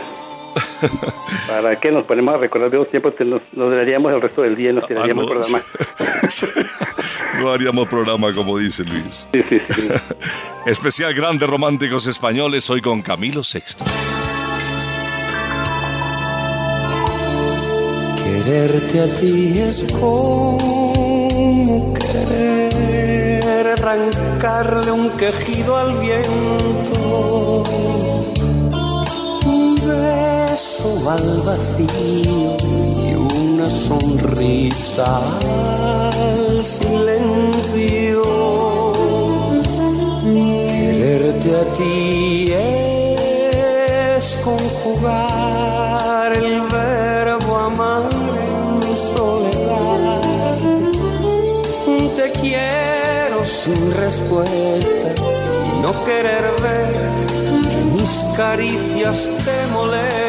<laughs> ¿Para qué nos ponemos a recordar viejos tiempos? Nos, nos daríamos el resto del día y nos tiraríamos Ah, no. el programa. <laughs> No haríamos programa como dice Luis. Sí, sí, sí. <laughs> Especial Grandes Románticos Españoles, hoy con Camilo VI. Quererte a ti es como querer arrancarle un quejido al viento, un al vacío y una sonrisa al silencio. Quererte a ti es conjugar el verbo amar en soledad. Te quiero sin respuesta y no querer ver que mis caricias te molestan.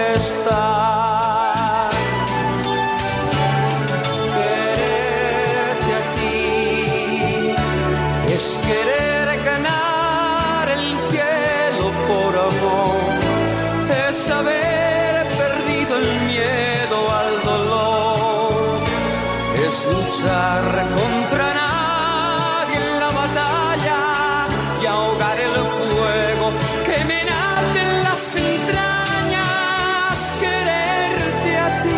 Luchar contra nadie en la batalla y ahogar el fuego que me nace en las entrañas, quererte a ti,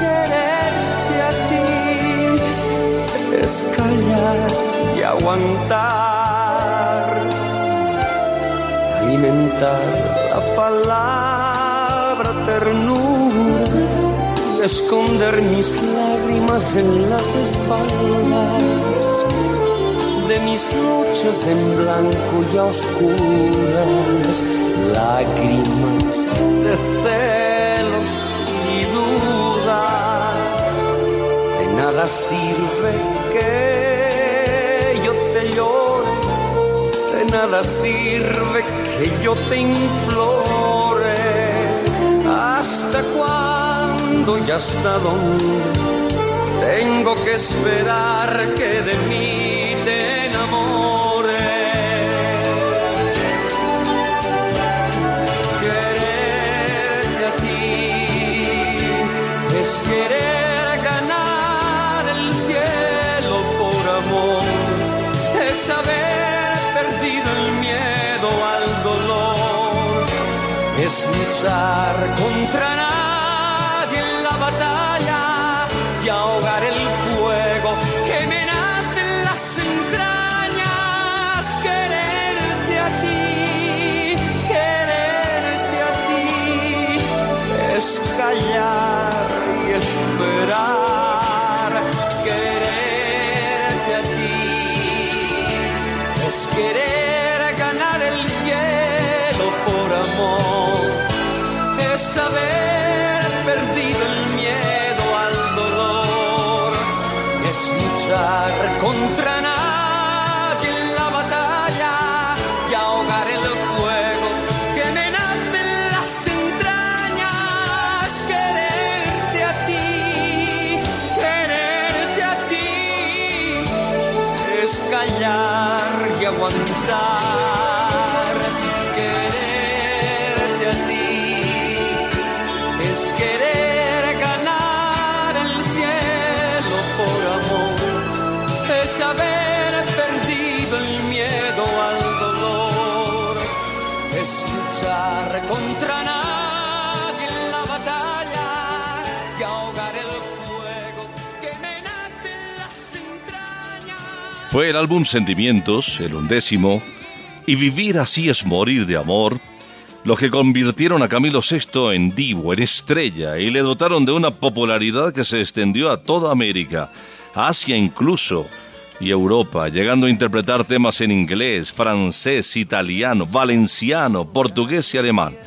quererte a ti, es callar y aguantar, alimentar la palabra ternura esconder mis lágrimas en las espaldas de mis noches en blanco y a oscuras, lágrimas de celos y dudas. De nada sirve que yo te llore, de nada sirve que yo te implore. ¿Hasta cuándo y hasta dónde. Tengo que esperar que de mí te Quererte a ti es querer ganar el cielo por amor, es haber perdido el miedo al dolor, es luchar contra Fue el álbum Sentimientos, el undécimo, y Vivir así es morir de amor, los que convirtieron a Camilo VI en divo, en estrella, y le dotaron de una popularidad que se extendió a toda América, Asia incluso, y Europa, llegando a interpretar temas en inglés, francés, italiano, valenciano, portugués y alemán.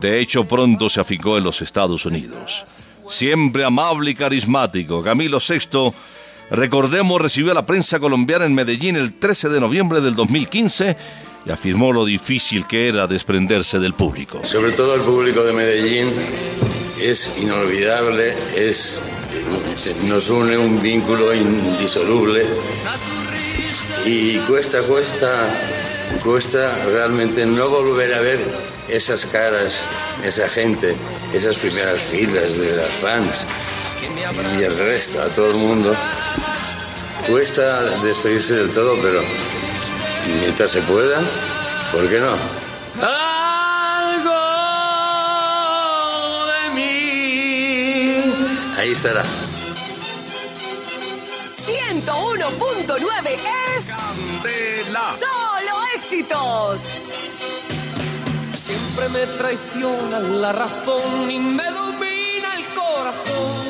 De hecho, pronto se aficó en los Estados Unidos. Siempre amable y carismático, Camilo VI, recordemos, recibió a la prensa colombiana en Medellín el 13 de noviembre del 2015 y afirmó lo difícil que era desprenderse del público. Sobre todo el público de Medellín es inolvidable, es nos une un vínculo indisoluble y cuesta, cuesta, cuesta realmente no volver a ver esas caras, esa gente, esas primeras filas de las fans y el resto, a todo el mundo. Cuesta despedirse del todo, pero mientras se pueda, ¿por qué no? Algo de mí. Ahí estará. 101.9 es. Candela. Solo éxitos. Siempre me traiciona la razón y me domina el corazón.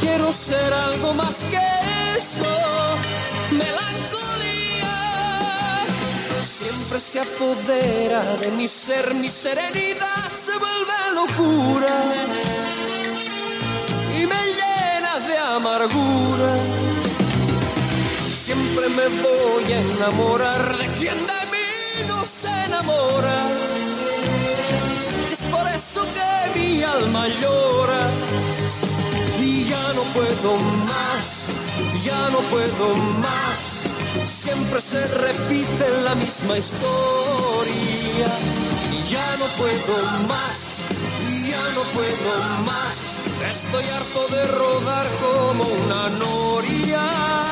Quiero ser algo más que eso. Melancolía siempre se apodera de mi ser, mi serenidad se vuelve locura y me llena de amargura. Siempre me voy a enamorar de quien de mí no se enamora. Es por eso que mi alma llora ya no puedo más, ya no puedo más. Siempre se repite la misma historia ya no puedo más, ya no puedo más. Estoy harto de rodar como una noria.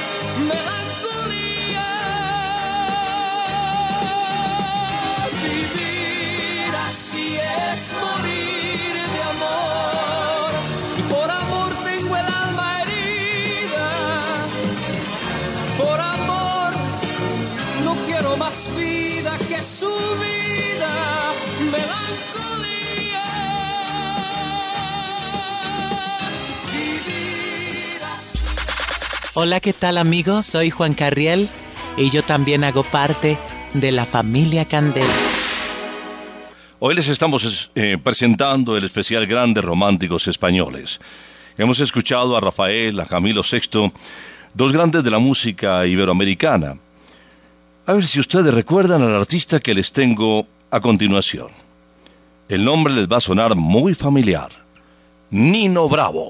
Hola, ¿qué tal amigos? Soy Juan Carriel y yo también hago parte de la familia Candela. Hoy les estamos eh, presentando el especial Grandes Románticos Españoles. Hemos escuchado a Rafael, a Camilo VI, dos grandes de la música iberoamericana. A ver si ustedes recuerdan al artista que les tengo a continuación. El nombre les va a sonar muy familiar. Nino Bravo.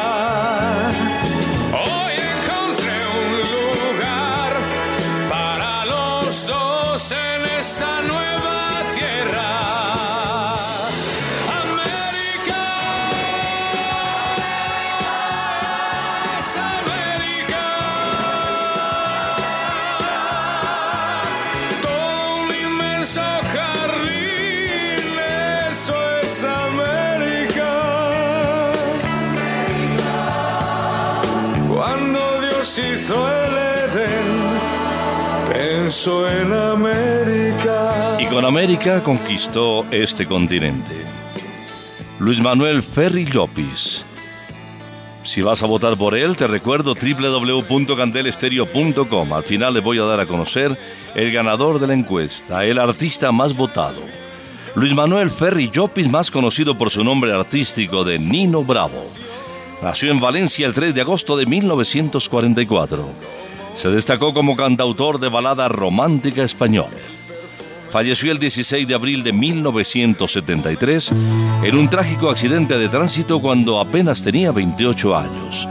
Y con América conquistó este continente. Luis Manuel Ferri Llopis. Si vas a votar por él, te recuerdo www.candelestereo.com. Al final les voy a dar a conocer el ganador de la encuesta, el artista más votado. Luis Manuel Ferri Llopis, más conocido por su nombre artístico de Nino Bravo. Nació en Valencia el 3 de agosto de 1944. Se destacó como cantautor de balada romántica española. Falleció el 16 de abril de 1973 en un trágico accidente de tránsito cuando apenas tenía 28 años.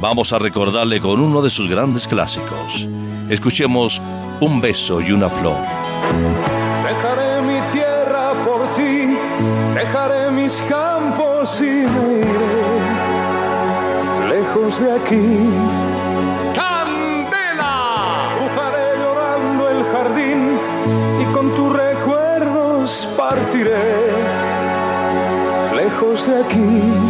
Vamos a recordarle con uno de sus grandes clásicos. Escuchemos Un beso y una flor. Dejaré mi tierra por ti, dejaré mis campos y me iré lejos de aquí. ¡Candela! Cruzaré llorando el jardín y con tus recuerdos partiré lejos de aquí.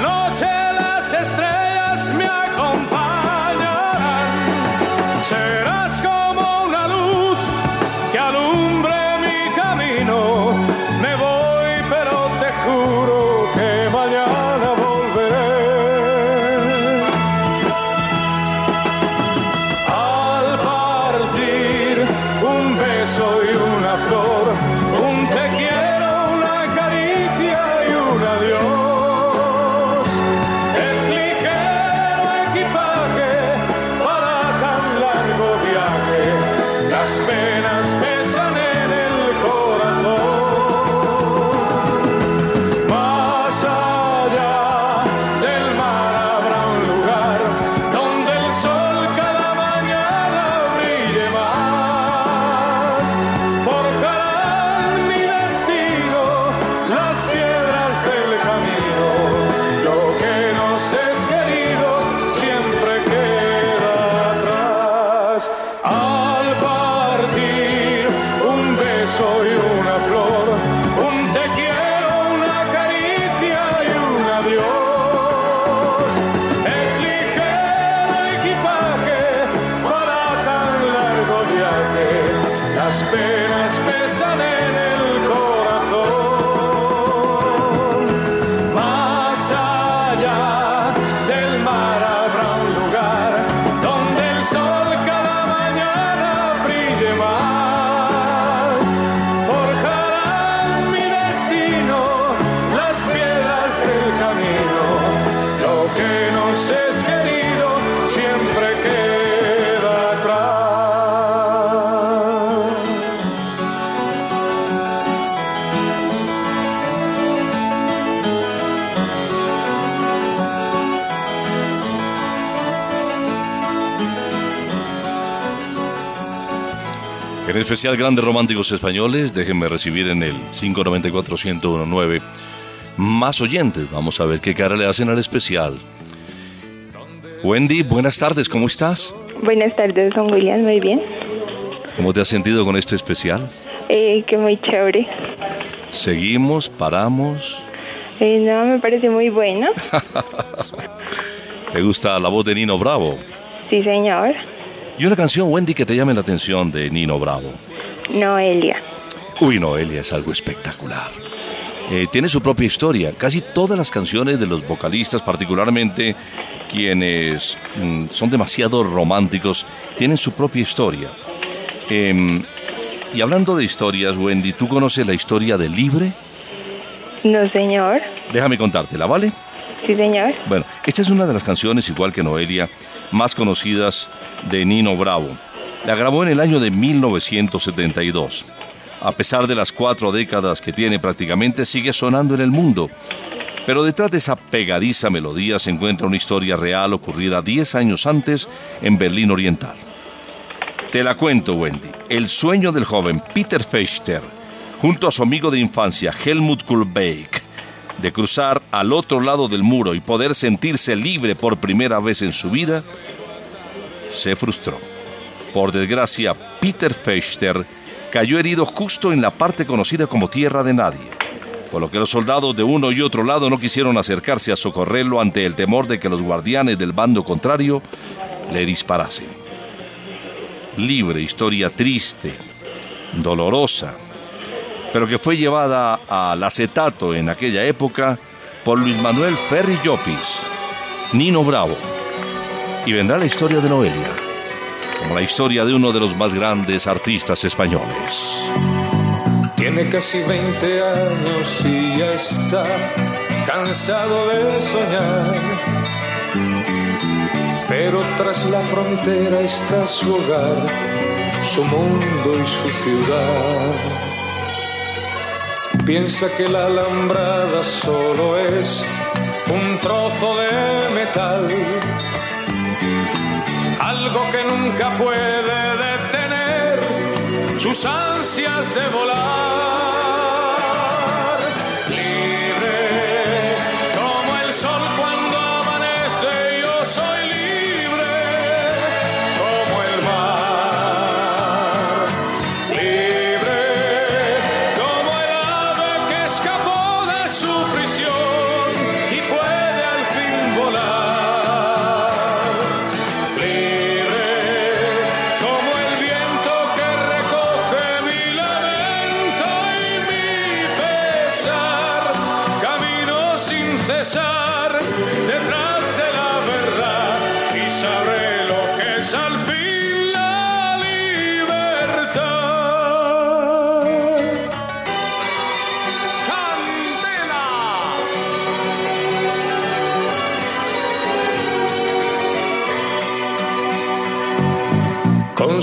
Especial grandes románticos españoles, déjenme recibir en el 594-1019 más oyentes. Vamos a ver qué cara le hacen al especial. Wendy, buenas tardes, ¿cómo estás? Buenas tardes, don William, muy bien. ¿Cómo te has sentido con este especial? Eh, que muy chévere. Seguimos, paramos. Eh, no, me parece muy bueno. <laughs> ¿Te gusta la voz de Nino Bravo? Sí, señor. Y una canción, Wendy, que te llame la atención de Nino Bravo. Noelia. Uy, Noelia es algo espectacular. Eh, tiene su propia historia. Casi todas las canciones de los vocalistas, particularmente quienes mm, son demasiado románticos, tienen su propia historia. Em, y hablando de historias, Wendy, ¿tú conoces la historia de Libre? No, señor. Déjame contártela, ¿vale? Sí, señor. Bueno, esta es una de las canciones, igual que Noelia, más conocidas de Nino Bravo. La grabó en el año de 1972. A pesar de las cuatro décadas que tiene prácticamente, sigue sonando en el mundo. Pero detrás de esa pegadiza melodía se encuentra una historia real ocurrida 10 años antes en Berlín Oriental. Te la cuento, Wendy. El sueño del joven Peter Fechter, junto a su amigo de infancia Helmut Kulbeck, de cruzar al otro lado del muro y poder sentirse libre por primera vez en su vida, se frustró. Por desgracia, Peter Fechter cayó herido justo en la parte conocida como Tierra de Nadie, por lo que los soldados de uno y otro lado no quisieron acercarse a socorrerlo ante el temor de que los guardianes del bando contrario le disparasen. Libre, historia triste, dolorosa, pero que fue llevada al acetato en aquella época por Luis Manuel Ferri Llopis, Nino Bravo, y vendrá la historia de Noelia, como la historia de uno de los más grandes artistas españoles. Tiene casi 20 años y ya está cansado de soñar. Pero tras la frontera está su hogar, su mundo y su ciudad. Piensa que la alambrada solo es un trozo de metal, algo que nunca puede detener sus ansias de volar.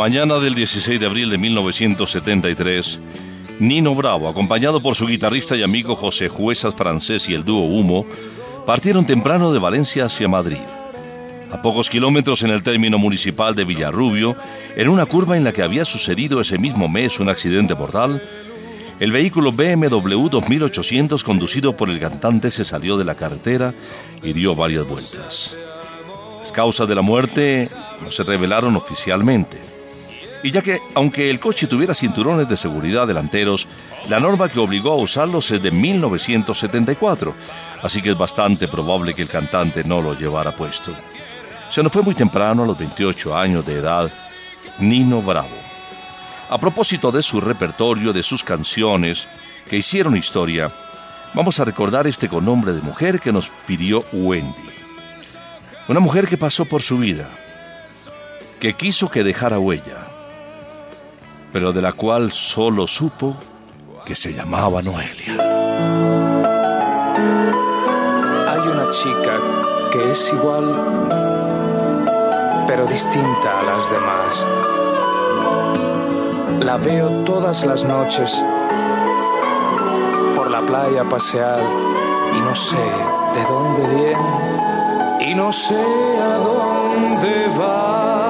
Mañana del 16 de abril de 1973, Nino Bravo, acompañado por su guitarrista y amigo José Juezas Francés y el dúo Humo, partieron temprano de Valencia hacia Madrid. A pocos kilómetros en el término municipal de Villarrubio, en una curva en la que había sucedido ese mismo mes un accidente mortal, el vehículo BMW 2800 conducido por el cantante se salió de la carretera y dio varias vueltas. Las causas de la muerte no se revelaron oficialmente. Y ya que, aunque el coche tuviera cinturones de seguridad delanteros, la norma que obligó a usarlos es de 1974, así que es bastante probable que el cantante no lo llevara puesto. Se nos fue muy temprano, a los 28 años de edad, Nino Bravo. A propósito de su repertorio, de sus canciones que hicieron historia, vamos a recordar este con nombre de mujer que nos pidió Wendy. Una mujer que pasó por su vida, que quiso que dejara huella, pero de la cual solo supo que se llamaba Noelia. Hay una chica que es igual, pero distinta a las demás la veo todas las noches por la playa pasear y no sé de dónde viene y no sé a dónde va.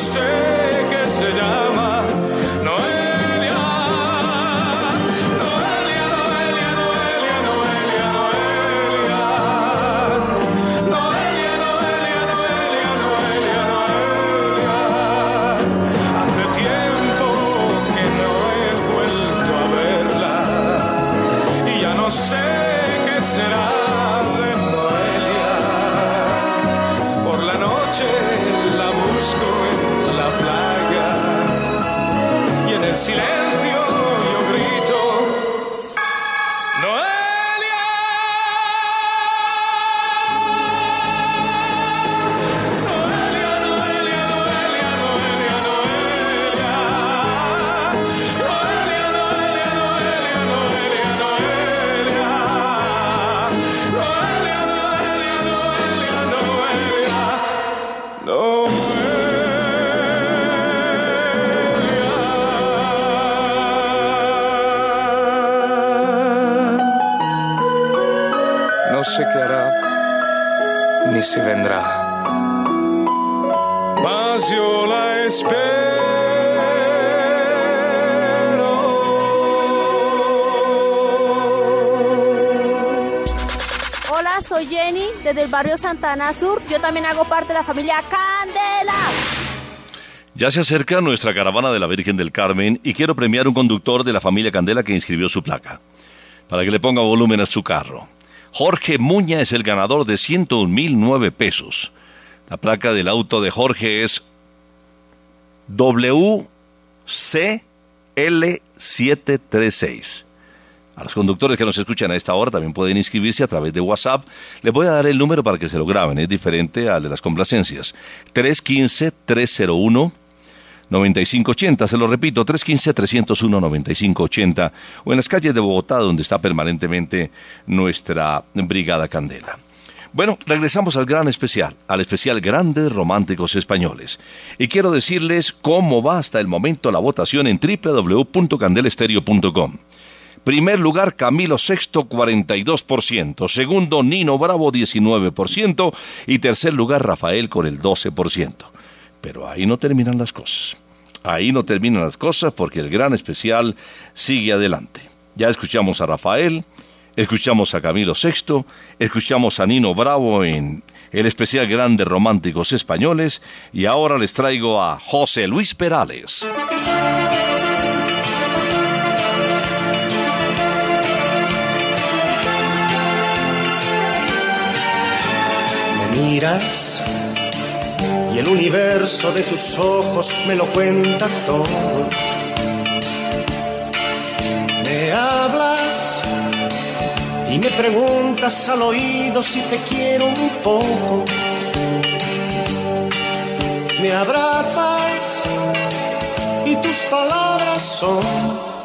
y desde el barrio Santana Sur. Yo también hago parte de la familia Candela. Ya se acerca nuestra caravana de la Virgen del Carmen y quiero premiar un conductor de la familia Candela que inscribió su placa, para que le ponga volumen a su carro. Jorge Muña es el ganador de 101.009 pesos. La placa del auto de Jorge es WCL736. A los conductores que nos escuchan a esta hora también pueden inscribirse a través de WhatsApp. Les voy a dar el número para que se lo graben, es diferente al de las complacencias. 315-301. 9580, se lo repito, 315-301-9580, o en las calles de Bogotá, donde está permanentemente nuestra Brigada Candela. Bueno, regresamos al gran especial, al especial Grandes Románticos Españoles. Y quiero decirles cómo va hasta el momento la votación en www.candelesterio.com. Primer lugar, Camilo Sexto, 42%. Segundo, Nino Bravo, 19%. Y tercer lugar, Rafael con el 12%. Pero ahí no terminan las cosas. Ahí no terminan las cosas porque el gran especial sigue adelante. Ya escuchamos a Rafael, escuchamos a Camilo Sexto, escuchamos a Nino Bravo en el especial Grandes Románticos Españoles y ahora les traigo a José Luis Perales. Miras y el universo de tus ojos me lo cuenta todo. Me hablas y me preguntas al oído si te quiero un poco. Me abrazas y tus palabras son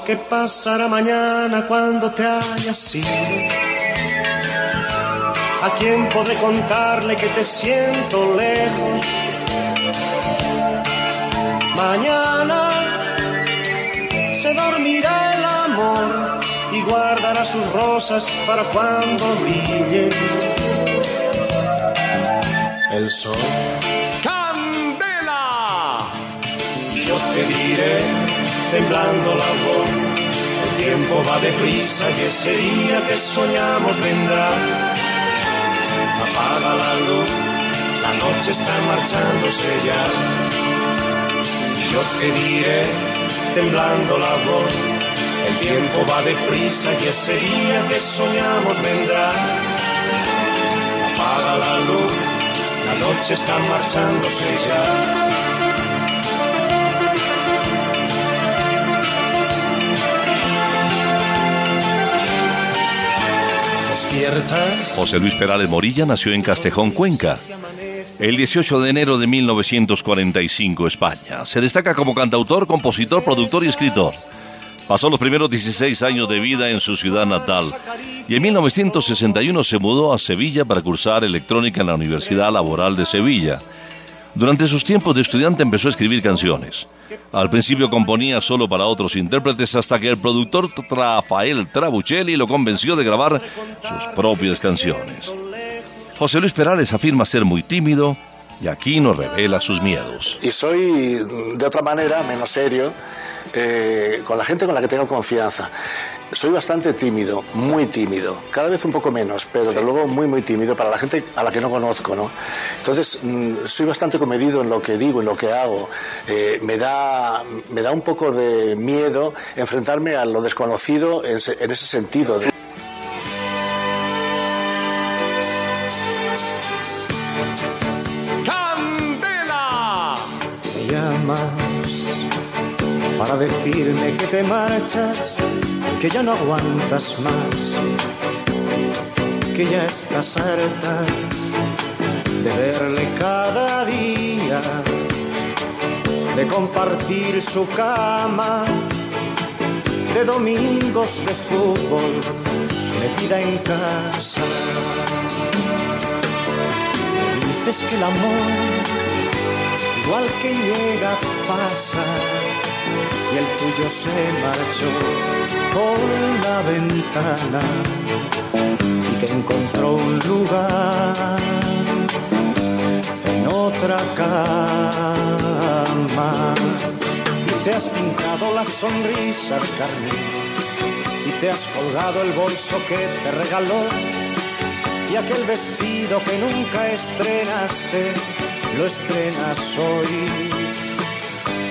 ¿qué pasará mañana cuando te hayas ido? ¿A quién podré contarle que te siento lejos? Mañana se dormirá el amor y guardará sus rosas para cuando brille el sol. ¡Candela! Y yo te diré, temblando la voz, el tiempo va deprisa y ese día que soñamos vendrá. Apaga la luz, la noche está marchándose ya. Y yo te diré, temblando la voz, el tiempo va deprisa y ese día que soñamos vendrá. Apaga la luz, la noche está marchándose ya. José Luis Perales Morilla nació en Castejón, Cuenca. El 18 de enero de 1945, España. Se destaca como cantautor, compositor, productor y escritor. Pasó los primeros 16 años de vida en su ciudad natal y en 1961 se mudó a Sevilla para cursar electrónica en la Universidad Laboral de Sevilla. Durante sus tiempos de estudiante empezó a escribir canciones. Al principio componía solo para otros intérpretes hasta que el productor Rafael Trabuchelli lo convenció de grabar sus propias canciones. José Luis Perales afirma ser muy tímido y aquí nos revela sus miedos. Y soy de otra manera menos serio eh, con la gente con la que tengo confianza. Soy bastante tímido, muy tímido, cada vez un poco menos, pero de luego muy, muy tímido para la gente a la que no conozco, ¿no? Entonces, mm, soy bastante comedido en lo que digo, en lo que hago. Eh, me, da, me da un poco de miedo enfrentarme a lo desconocido en, se- en ese sentido. ¡Candela! Me llamas para decirme que te marchas, que ya no aguantas más, que ya estás harta de verle cada día, de compartir su cama, de domingos de fútbol, metida en casa. Dices que el amor igual que llega pasa y el tuyo se marchó por la ventana y que encontró un lugar en otra cama. Y te has pintado la sonrisa de carmín y te has colgado el bolso que te regaló. Y aquel vestido que nunca estrenaste lo estrenas hoy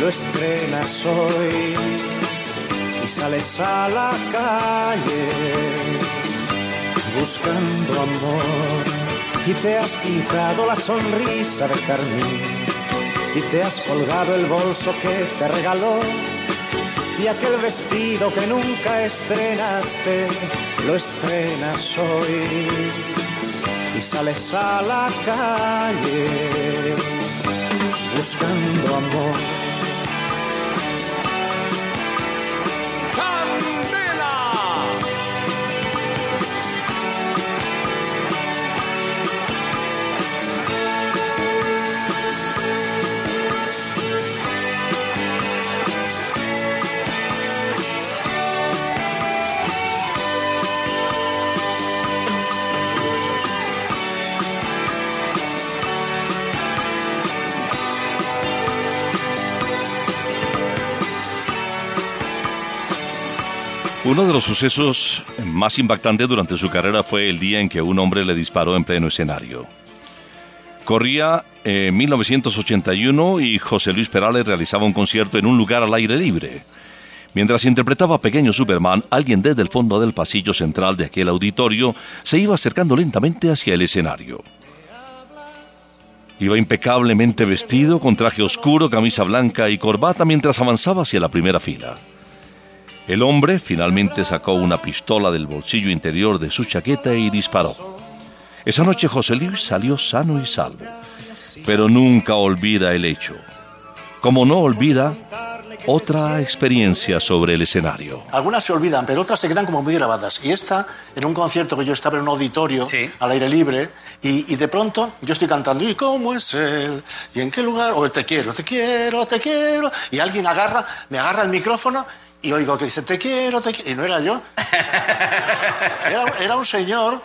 lo estrenas hoy y sales a la calle buscando amor y te has pintado la sonrisa de carmín y te has colgado el bolso que te regaló y aquel vestido que nunca estrenaste lo estrenas hoy y sales a la calle buscando amor. Uno de los sucesos más impactantes durante su carrera fue el día en que un hombre le disparó en pleno escenario. Corría en 1981 y José Luis Perales realizaba un concierto en un lugar al aire libre. Mientras interpretaba Pequeño Superman, alguien desde el fondo del pasillo central de aquel auditorio se iba acercando lentamente hacia el escenario. Iba impecablemente vestido, con traje oscuro, camisa blanca y corbata mientras avanzaba hacia la primera fila. El hombre finalmente sacó una pistola del bolsillo interior de su chaqueta y disparó. Esa noche José Luis salió sano y salvo, pero nunca olvida el hecho. Como no olvida otra experiencia sobre el escenario. Algunas se olvidan, pero otras se quedan como muy grabadas. Y esta, en un concierto que yo estaba en un auditorio al aire libre, y, y de pronto yo estoy cantando, ¿y cómo es él? ¿Y en qué lugar? O te quiero, te quiero, te quiero. Y alguien agarra, me agarra el micrófono y oigo que dice, te quiero, te quiero. Y no era yo. <laughs> Era, era un señor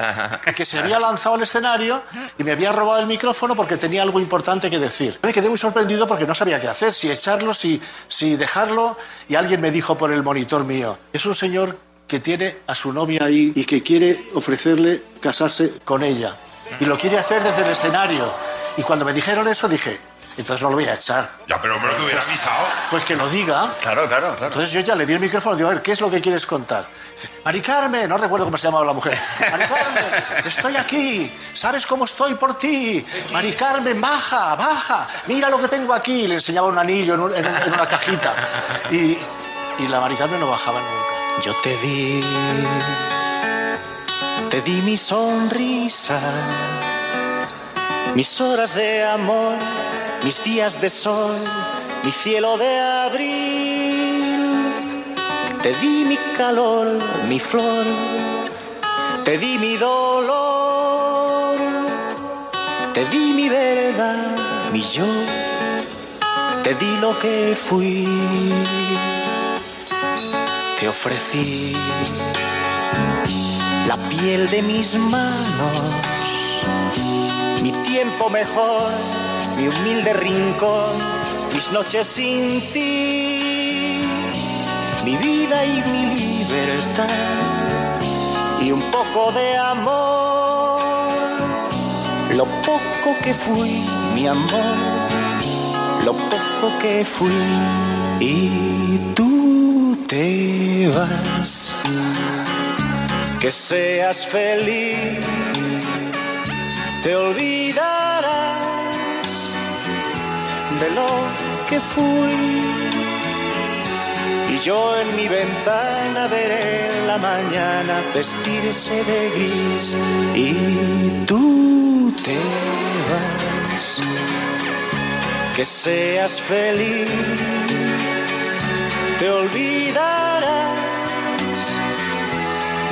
que se había lanzado al escenario y me había robado el micrófono porque tenía algo importante que decir. Me quedé muy sorprendido porque no sabía qué hacer, si echarlo, si, si dejarlo. Y alguien me dijo por el monitor mío, es un señor que tiene a su novia ahí y que quiere ofrecerle casarse con ella. Y lo quiere hacer desde el escenario. Y cuando me dijeron eso dije, entonces no lo voy a echar. Ya, pero hombre, que hubiera avisado. Pues que lo diga. Claro, claro, claro. Entonces yo ya le di el micrófono y digo, a ver, ¿qué es lo que quieres contar? Dice, Mari Carmen, no recuerdo cómo se llamaba la mujer. <laughs> Mari Carmen, estoy aquí, ¿sabes cómo estoy por ti? Mari Carmen, baja, baja, mira lo que tengo aquí. Le enseñaba un anillo en, un- en un- en una cajita. Y, y la Mari Carmen no bajaba nunca. Yo te di, te di mi sonrisa, mis horas de amor, mis días de sol, mi cielo de abril. Te di mi calor, mi flor, te di mi dolor, te di mi verdad, mi yo, te di lo que fui te ofrecí la piel de mis manos, mi tiempo mejor, mi humilde rincón, mis noches sin ti, mi vida y mi libertad y un poco de amor, lo poco que fui, mi amor, lo poco que fui y tú te vas. Que seas feliz, te olvidarás de lo que fui y yo en mi ventana veré la mañana vestirse de gris y tú te vas. Que seas feliz, te olvidarás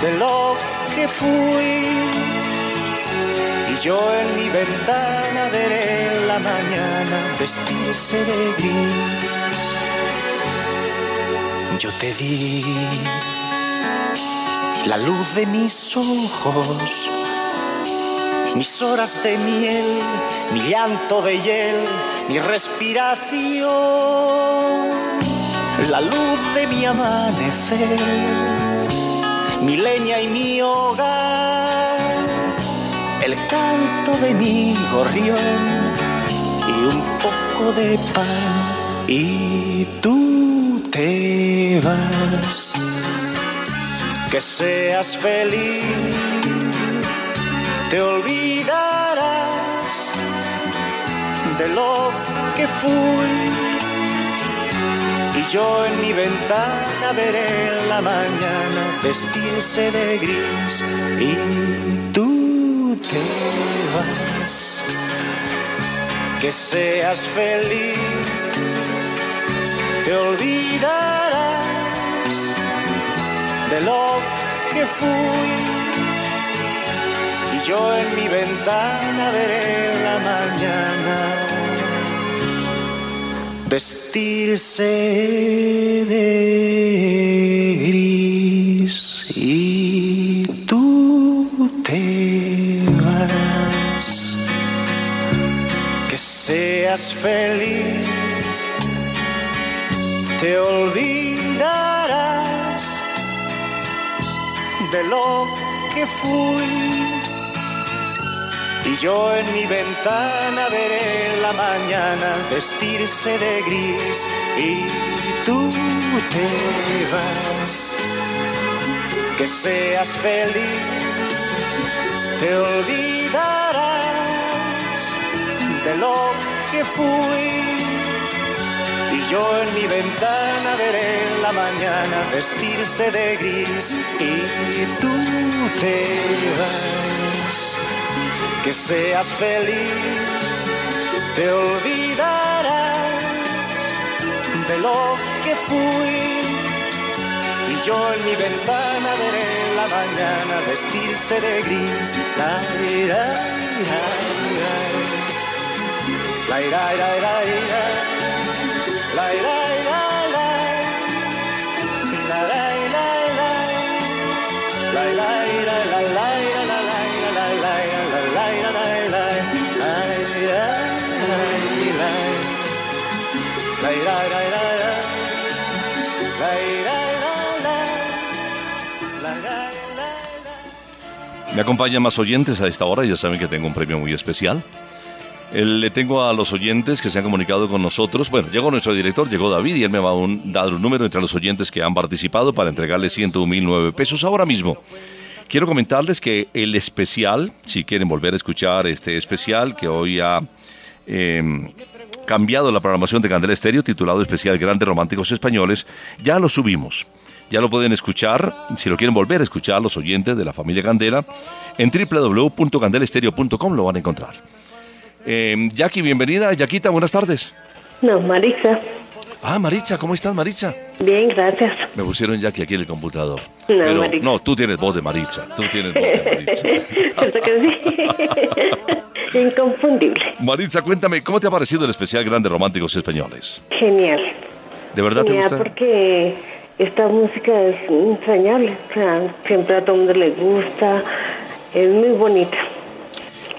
de lo que fui. Yo en mi ventana veré la mañana vestirse de gris. Yo te di la luz de mis ojos, mis horas de miel, mi llanto de hiel, mi respiración, la luz de mi amanecer, mi leña y mi hogar, el canto de mi gorrión y un poco de pan y tú te vas. Que seas feliz, te olvidarás de lo que fui. Y yo en mi ventana veré la mañana vestirse de gris y tú te vas. Que seas feliz te olvidarás de lo que fui. Y yo en mi ventana veré la mañana vestirse de gris y tú te seas feliz te olvidarás de lo que fui. Y yo en mi ventana veré la mañana vestirse de gris y tú te vas. Que seas feliz, te olvidarás de lo que fui. Y yo en mi ventana veré la mañana vestirse de gris y tú te vas. Que seas feliz, te olvidarás de lo que fui. Y yo en mi ventana veré la mañana vestirse de gris. La. La. La, Me acompañan más oyentes a esta hora, ya saben que tengo un premio muy especial. Le tengo a los oyentes que se han comunicado con nosotros. Bueno, llegó nuestro director, llegó David y él me va a un- dar un número entre los oyentes que han participado para entregarle 101.009 pesos ahora mismo. Quiero comentarles que el especial, si quieren volver a escuchar este especial que hoy ha eh, cambiado la programación de Candela Estéreo, titulado Especial Grandes Románticos Españoles, ya lo subimos. Ya lo pueden escuchar, si lo quieren volver a escuchar, los oyentes de la familia Candela, en www.candelestereo.com lo van a encontrar. Eh, Jackie, bienvenida. Yaquita, buenas tardes. No, Marixa. Ah, Maricha, ¿cómo estás, Maricha? Bien, gracias. Me pusieron Jackie aquí en el computador. No, Pero, Maricha. no, tú tienes voz de Maricha. Tú tienes voz de Maricha. ¿Cierto <laughs> que sí? <laughs> Inconfundible. Maritza, cuéntame, ¿cómo te ha parecido el especial Grandes Románticos Españoles? Genial. ¿De verdad te Genial gusta? porque esta música es entrañable. O sea, siempre a todo el mundo le gusta. Es muy bonita.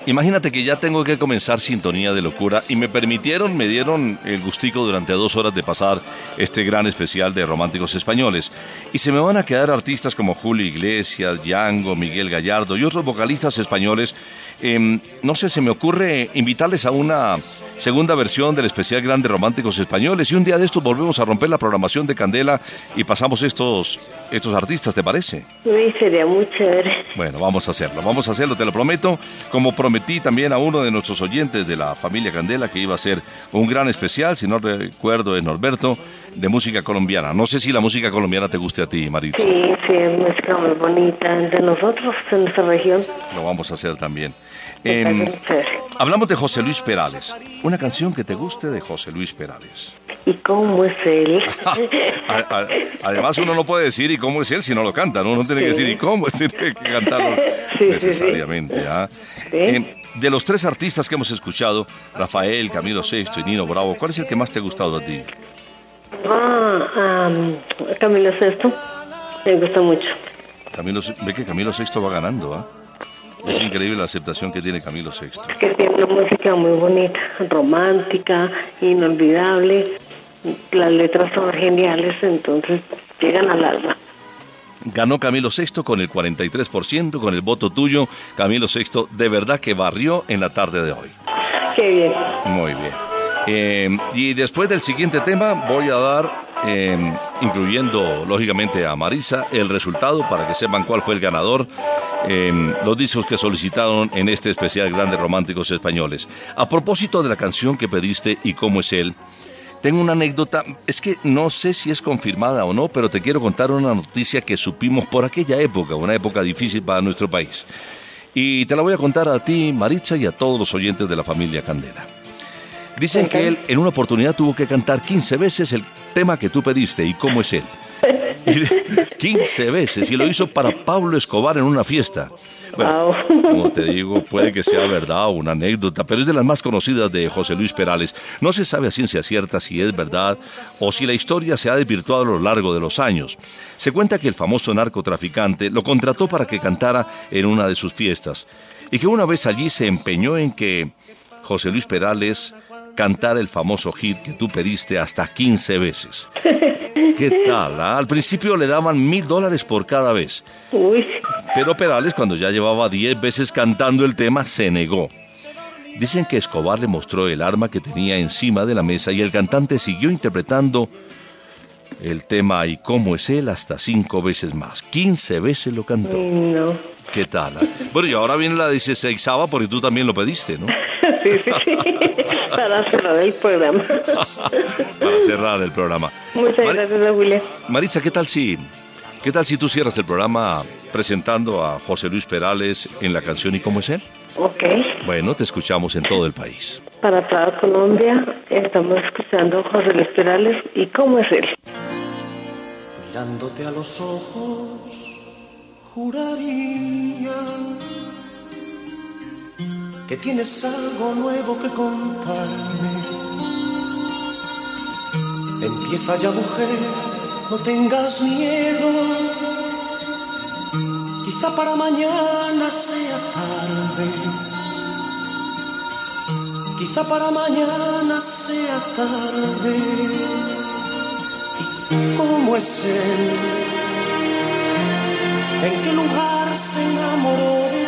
Imagínate que ya tengo que comenzar Sintonía de Locura y me permitieron, me dieron el gustico durante dos horas de pasar este gran especial de románticos españoles. Y se me van a quedar artistas como Julio Iglesias, Django, Miguel Gallardo y otros vocalistas españoles. Em, no sé, se me ocurre invitarles a una segunda versión del especial Grandes Románticos Españoles y un día de estos volvemos a romper la programación de Candela y pasamos estos, estos artistas, ¿te parece? Uy, sería muy chévere. Bueno, vamos a hacerlo, vamos a hacerlo, te lo prometo. Como prometí también a uno de nuestros oyentes de la familia Candela que iba a ser un gran especial, si no recuerdo es Norberto, de música colombiana. No sé si la música colombiana te guste a ti, Maritza. Sí, sí, es música muy bonita. De nosotros, en nuestra región. Lo vamos a hacer también. Chévere. hablamos de José Luis Perales. Una canción que te guste de José Luis Perales. ¿Y cómo es él? <laughs> Además, uno no puede decir y cómo es él si no lo canta. ¿no? Uno tiene que Sí. decir y cómo, <laughs> tiene que cantarlo <laughs> Sí, sí, sí. necesariamente. ¿ah? Em, de los tres artistas que hemos escuchado, Rafael, Camilo Sexto y Nino Bravo, ¿cuál es el que más te ha gustado a ti? Ah, am, Camilo Sesto. Me gusta mucho. Camilo, ve que Camilo Sexto va ganando. ¿ah? Es increíble la aceptación que tiene Camilo Sexto. Que tiene una música muy bonita, romántica, inolvidable. Las letras son geniales, entonces llegan al alma. Ganó Camilo Sexto con el 43%, con el voto tuyo. Camilo Sexto de verdad que barrió en la tarde de hoy. Qué bien. Muy bien. Eh, y después del siguiente tema voy a dar, eh, incluyendo lógicamente a Marisa, el resultado para que sepan cuál fue el ganador, eh, los discos que solicitaron en este especial Grandes Románticos Españoles. A propósito de la canción que pediste y cómo es él, tengo una anécdota, es que no sé si es confirmada o no, pero te quiero contar una noticia que supimos por aquella época, una época difícil para nuestro país. Y te la voy a contar a ti, Maritza, y a todos los oyentes de la familia Candela. Dicen que él en una oportunidad tuvo que cantar 15 veces el tema que tú pediste y cómo es él. Y- 15 <laughs> veces y lo hizo para Pablo Escobar en una fiesta. Bueno, como te digo, puede que sea verdad o una anécdota, pero es de las más conocidas de José Luis Perales. No se sabe a ciencia cierta si es verdad o si la historia se ha desvirtuado a lo largo de los años. Se cuenta que el famoso narcotraficante lo contrató para que cantara en una de sus fiestas y que una vez allí se empeñó en que José Luis Perales cantara el famoso hit que tú pediste hasta 15 veces. <laughs> ¿Qué tal? ah? Al principio le daban mil dólares por cada vez. Pero Perales, cuando ya llevaba 10 veces cantando el tema, se negó. Dicen que Escobar le mostró el arma que tenía encima de la mesa y el cantante siguió interpretando el tema y cómo es él hasta cinco veces más. 15 veces lo cantó. No. ¿Qué tal? ah? Bueno, y ahora viene la 16 porque tú también lo pediste, ¿no? Sí, sí, sí. Para cerrar el programa. Para cerrar el programa. Muchas Mari- gracias, William. Maritza, ¿qué tal si qué tal si tú cierras el programa presentando a José Luis Perales en la canción y cómo es él? Ok. Bueno, te escuchamos en todo el país. Para toda Colombia, estamos escuchando a José Luis Perales y cómo es él. Mirándote a los ojos, juraría que tienes algo nuevo que contarme. Empieza ya, mujer, no tengas miedo. Quizá para mañana sea tarde. Quizá para mañana sea tarde. ¿Cómo es él? ¿En qué lugar se enamoró de?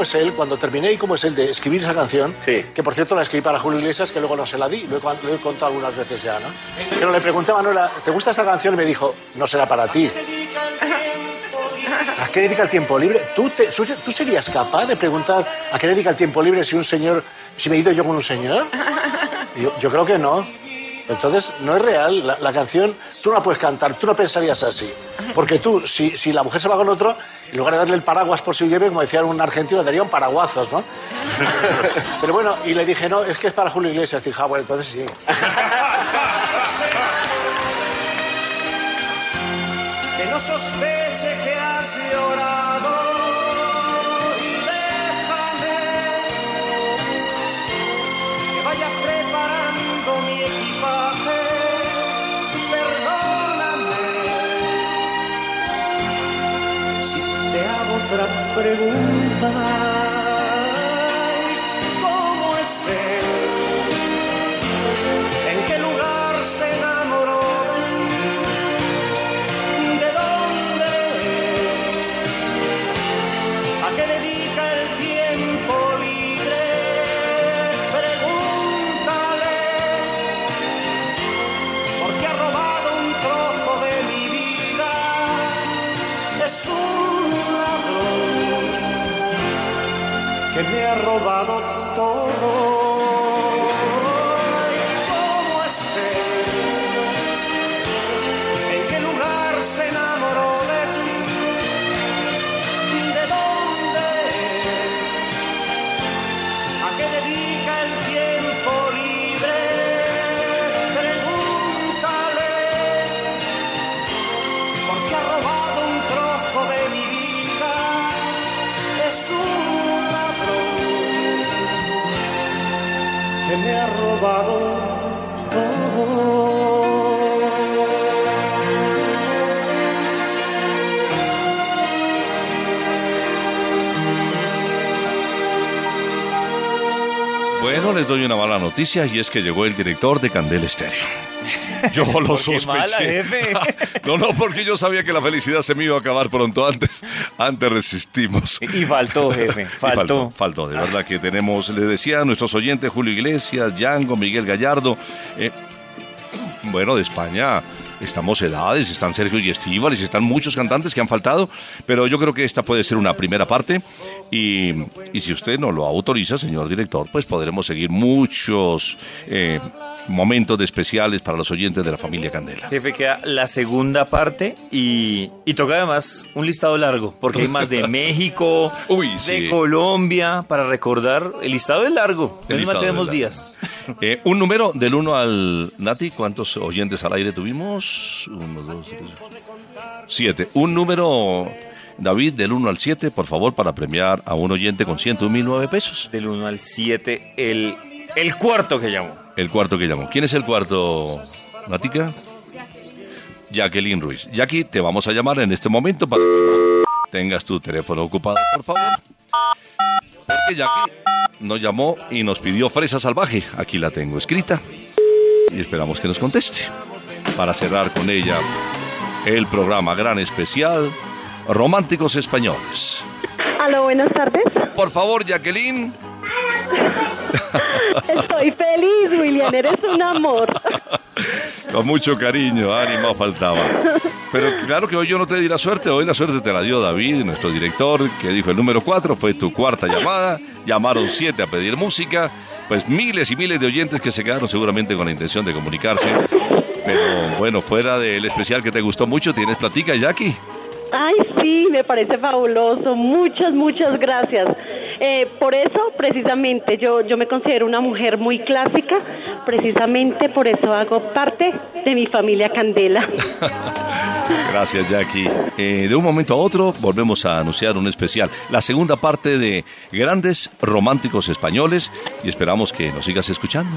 ¿Cómo es él cuando terminé y cómo es él de escribir esa canción? Que por cierto la escribí para Julio Iglesias, que luego no se la di, lo he, lo he contado algunas veces ya, ¿no? Pero le pregunté a Manuela, ¿te gusta esta canción? Y me dijo, no será para ti. ¿A qué dedica el tiempo libre? ¿Tú, te- ¿Tú serías capaz de preguntar a qué dedica el tiempo libre si un señor, si me he ido yo con un señor? Yo, yo creo que no. Entonces, no es real. La, la canción, tú no la puedes cantar, tú no pensarías así. Porque tú, si, si la mujer se va con otro, en lugar de darle el paraguas por si llueve, como decía un argentino, daría un paraguazos, ¿no? <laughs> Pero bueno, y le dije, no, es que es para Julio Iglesias. Dije, ah, bueno, entonces sí. <laughs> Que no pregunta. Doy una mala noticia y es que llegó el director de Candel Estéreo. Yo <laughs> lo ¿Por qué sospeché. mala, jefe? <laughs> No, no, porque yo sabía que la felicidad se me iba a acabar pronto antes. Antes resistimos. Y faltó, <laughs> jefe, Y faltó. faltó, de verdad que tenemos, les decía a nuestros oyentes, Julio Iglesias, Django, Miguel Gallardo. eh, bueno, de España estamos edades, están Sergio y Estíbales, están muchos cantantes que han faltado, pero yo creo que esta puede ser una primera parte. Y, y si usted no lo autoriza, señor director, pues podremos seguir muchos eh, momentos de especiales para los oyentes de la familia Candela. Jefe, queda la segunda parte y, y toca además un listado largo, porque hay más de <laughs> México, sí. de Colombia, para recordar. El listado es largo, El listado tenemos días. <laughs> Eh, un número del 1 al Nati, ¿cuántos oyentes al aire tuvimos? Uno, dos, tres. Siete. Un número, David, del 1 al 7, por favor, para premiar a un oyente con 101.009 pesos. Del 1 al 7, el, el cuarto que llamó. El cuarto que llamó. ¿Quién es el cuarto, Natica? Jacqueline Ruiz. Jackie, te vamos a llamar en este momento para que tengas tu teléfono ocupado, por favor. Porque Jackie nos llamó y nos pidió fresa salvaje. Aquí la tengo escrita. Y esperamos que nos conteste. Para cerrar con ella el programa gran especial Románticos Españoles. Aló, buenas tardes. Por favor, Jacqueline. <laughs> Estoy feliz, William, eres un amor. <laughs> Con mucho cariño, ánimo faltaba. Pero claro que hoy yo no te di la suerte, hoy la suerte te la dio David, nuestro director, que dijo el número 4, fue tu cuarta llamada, llamaron siete a pedir música, pues miles y miles de oyentes que se quedaron seguramente con la intención de comunicarse. Pero bueno, fuera del especial que te gustó mucho, tienes platica, Jackie. Ay, sí, me parece fabuloso. Muchas, muchas gracias. Eh, por eso, precisamente, yo, yo me considero una mujer muy clásica. Precisamente por eso hago parte de mi familia Candela. <laughs> Gracias, Jackie. Eh, de un momento a otro volvemos a anunciar un especial, la segunda parte de Grandes Románticos Españoles, y esperamos que nos sigas escuchando.